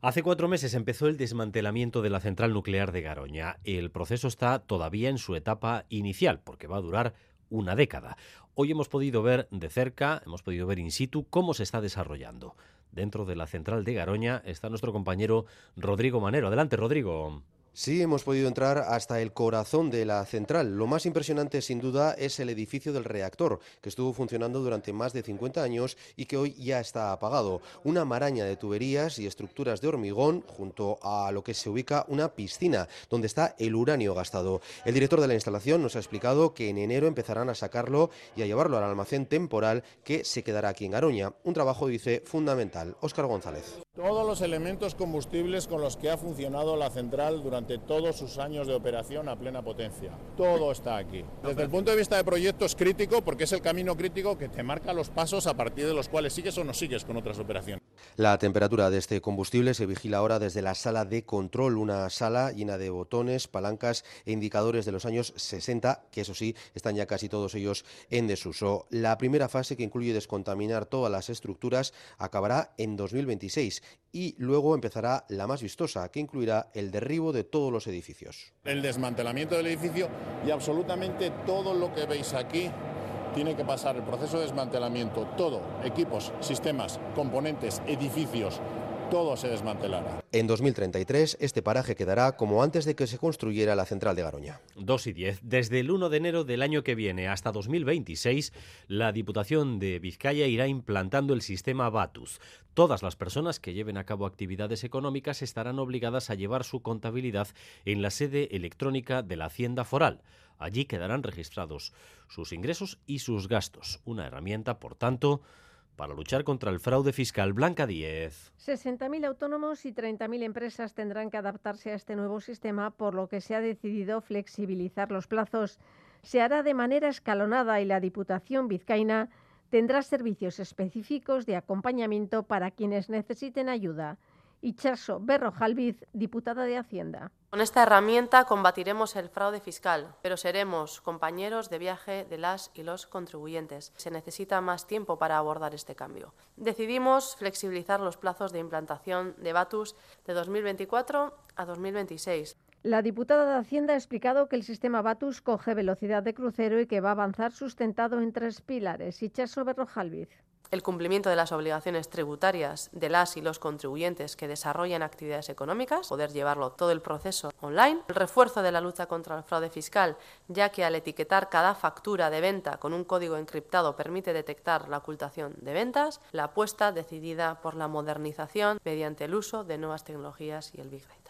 Hace cuatro meses empezó el desmantelamiento de la central nuclear de Garoña. El proceso está todavía en su etapa inicial, porque va a durar una década. Hoy hemos podido ver de cerca, hemos podido ver in situ cómo se está desarrollando. Dentro de la central de Garoña está nuestro compañero Rodrigo Manero. Adelante, Rodrigo. Sí, hemos podido entrar hasta el corazón de la central. Lo más impresionante, sin duda, es el edificio del reactor, que estuvo funcionando durante más de 50 años y que hoy ya está apagado. Una maraña de tuberías y estructuras de hormigón junto a lo que se ubica una piscina, donde está el uranio gastado. El director de la instalación nos ha explicado que en enero empezarán a sacarlo y a llevarlo al almacén temporal que se quedará aquí en Garoña. Un trabajo, dice, fundamental. Óscar González. Todos los elementos combustibles con los que ha funcionado la central durante todos sus años de operación a plena potencia. Todo está aquí. Desde el punto de vista de proyecto es crítico porque es el camino crítico que te marca los pasos a partir de los cuales sigues o no sigues con otras operaciones. La temperatura de este combustible se vigila ahora desde la sala de control, una sala llena de botones, palancas e indicadores de los años 60, que eso sí, están ya casi todos ellos en desuso. La primera fase, que incluye descontaminar todas las estructuras, acabará en 2026 y luego empezará la más vistosa, que incluirá el derribo de todos los edificios. El desmantelamiento del edificio y absolutamente todo lo que veis aquí tiene que pasar el proceso de desmantelamiento, todo, equipos, sistemas, componentes, edificios, todo se desmantelará. En 2033 este paraje quedará como antes de que se construyera la central de Garoña. 2 y 10. Desde el 1 de enero del año que viene hasta 2026, la Diputación de Vizcaya irá implantando el sistema Batus. Todas las personas que lleven a cabo actividades económicas estarán obligadas a llevar su contabilidad en la sede electrónica de la Hacienda Foral. Allí quedarán registrados sus ingresos y sus gastos. Una herramienta, por tanto, para luchar contra el fraude fiscal. Blanca 10. 60.000 autónomos y 30.000 empresas tendrán que adaptarse a este nuevo sistema, por lo que se ha decidido flexibilizar los plazos. Se hará de manera escalonada y la Diputación vizcaína tendrá servicios específicos de acompañamiento para quienes necesiten ayuda. Ichaso Berrojalviz, diputada de Hacienda. Con esta herramienta combatiremos el fraude fiscal, pero seremos compañeros de viaje de las y los contribuyentes. Se necesita más tiempo para abordar este cambio. Decidimos flexibilizar los plazos de implantación de Batus de 2024 a 2026. La diputada de Hacienda ha explicado que el sistema Batus coge velocidad de crucero y que va a avanzar sustentado en tres pilares. Ichaso Berrojalviz el cumplimiento de las obligaciones tributarias de las y los contribuyentes que desarrollan actividades económicas, poder llevarlo todo el proceso online, el refuerzo de la lucha contra el fraude fiscal, ya que al etiquetar cada factura de venta con un código encriptado permite detectar la ocultación de ventas, la apuesta decidida por la modernización mediante el uso de nuevas tecnologías y el Big Data.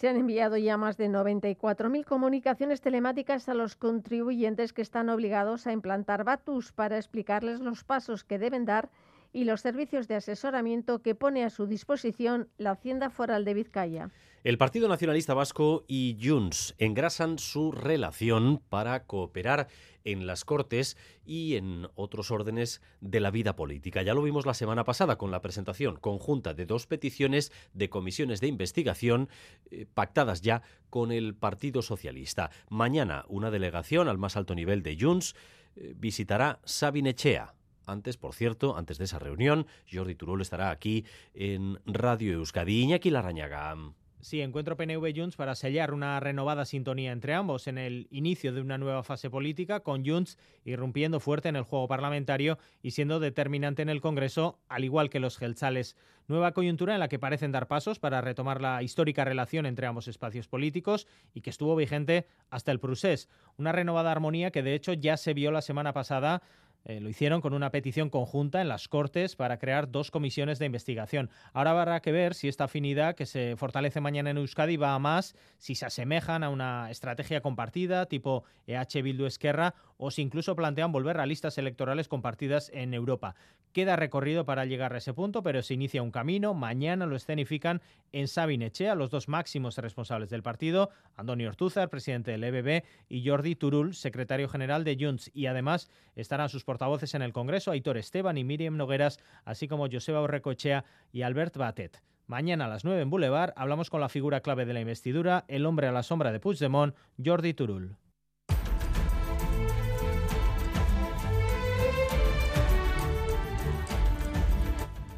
Se han enviado ya más de 94.000 comunicaciones telemáticas a los contribuyentes que están obligados a implantar Batus para explicarles los pasos que deben dar y los servicios de asesoramiento que pone a su disposición la Hacienda Foral de Vizcaya. El Partido Nacionalista Vasco y Junts engrasan su relación para cooperar en las Cortes y en otros órdenes de la vida política. Ya lo vimos la semana pasada con la presentación conjunta de dos peticiones de comisiones de investigación eh, pactadas ya con el Partido Socialista. Mañana una delegación al más alto nivel de Junts eh, visitará Sabinechea, antes, por cierto, antes de esa reunión, Jordi Turolo estará aquí en Radio Euskadi. Iñaki Larrañaga. Sí, encuentro PNV Junts para sellar una renovada sintonía entre ambos en el inicio de una nueva fase política, con Junts irrumpiendo fuerte en el juego parlamentario y siendo determinante en el Congreso, al igual que los gelzales. Nueva coyuntura en la que parecen dar pasos para retomar la histórica relación entre ambos espacios políticos y que estuvo vigente hasta el Prusés. Una renovada armonía que de hecho ya se vio la semana pasada eh, lo hicieron con una petición conjunta en las Cortes para crear dos comisiones de investigación. Ahora habrá que ver si esta afinidad que se fortalece mañana en Euskadi va a más, si se asemejan a una estrategia compartida tipo EH Bildu Esquerra o si incluso plantean volver a listas electorales compartidas en Europa. Queda recorrido para llegar a ese punto, pero se inicia un camino. Mañana lo escenifican en Sabin Echea, los dos máximos responsables del partido, Antonio Ortúzar, presidente del EBB, y Jordi Turul, secretario general de Junts. Y además estarán sus portavoces en el Congreso, Aitor Esteban y Miriam Nogueras, así como Joseba Orrecochea y Albert Batet. Mañana a las 9 en Boulevard hablamos con la figura clave de la investidura, el hombre a la sombra de Puigdemont, Jordi Turul.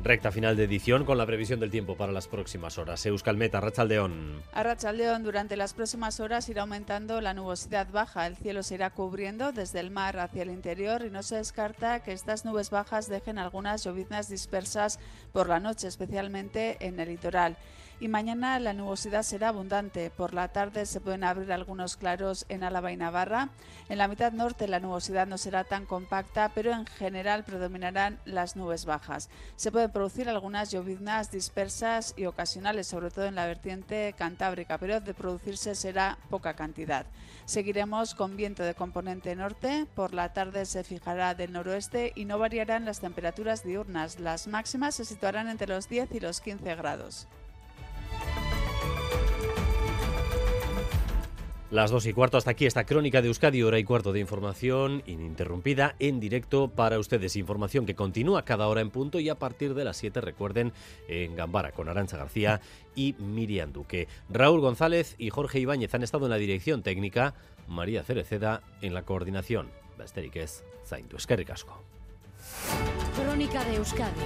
Recta final de edición con la previsión del tiempo para las próximas horas. Euskalmeta, Rachaldeón. A Rachaldeón, durante las próximas horas irá aumentando la nubosidad baja. El cielo se irá cubriendo desde el mar hacia el interior y no se descarta que estas nubes bajas dejen algunas lloviznas dispersas por la noche, especialmente en el litoral y mañana la nubosidad será abundante. Por la tarde se pueden abrir algunos claros en Álava y Navarra. En la mitad norte la nubosidad no será tan compacta, pero en general predominarán las nubes bajas. Se pueden producir algunas lloviznas dispersas y ocasionales, sobre todo en la vertiente cantábrica, pero de producirse será poca cantidad. Seguiremos con viento de componente norte. Por la tarde se fijará del noroeste y no variarán las temperaturas diurnas. Las máximas se situarán entre los 10 y los 15 grados. Las dos y cuarto hasta aquí esta crónica de Euskadi, hora y cuarto de información ininterrumpida en directo para ustedes. Información que continúa cada hora en punto y a partir de las 7 recuerden en Gambara con Arancha García y Miriam Duque. Raúl González y Jorge Ibáñez han estado en la dirección técnica, María Cereceda en la coordinación. Besterik ez, zaindu Casco. Crónica de Euskadi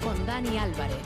con Dani Álvarez.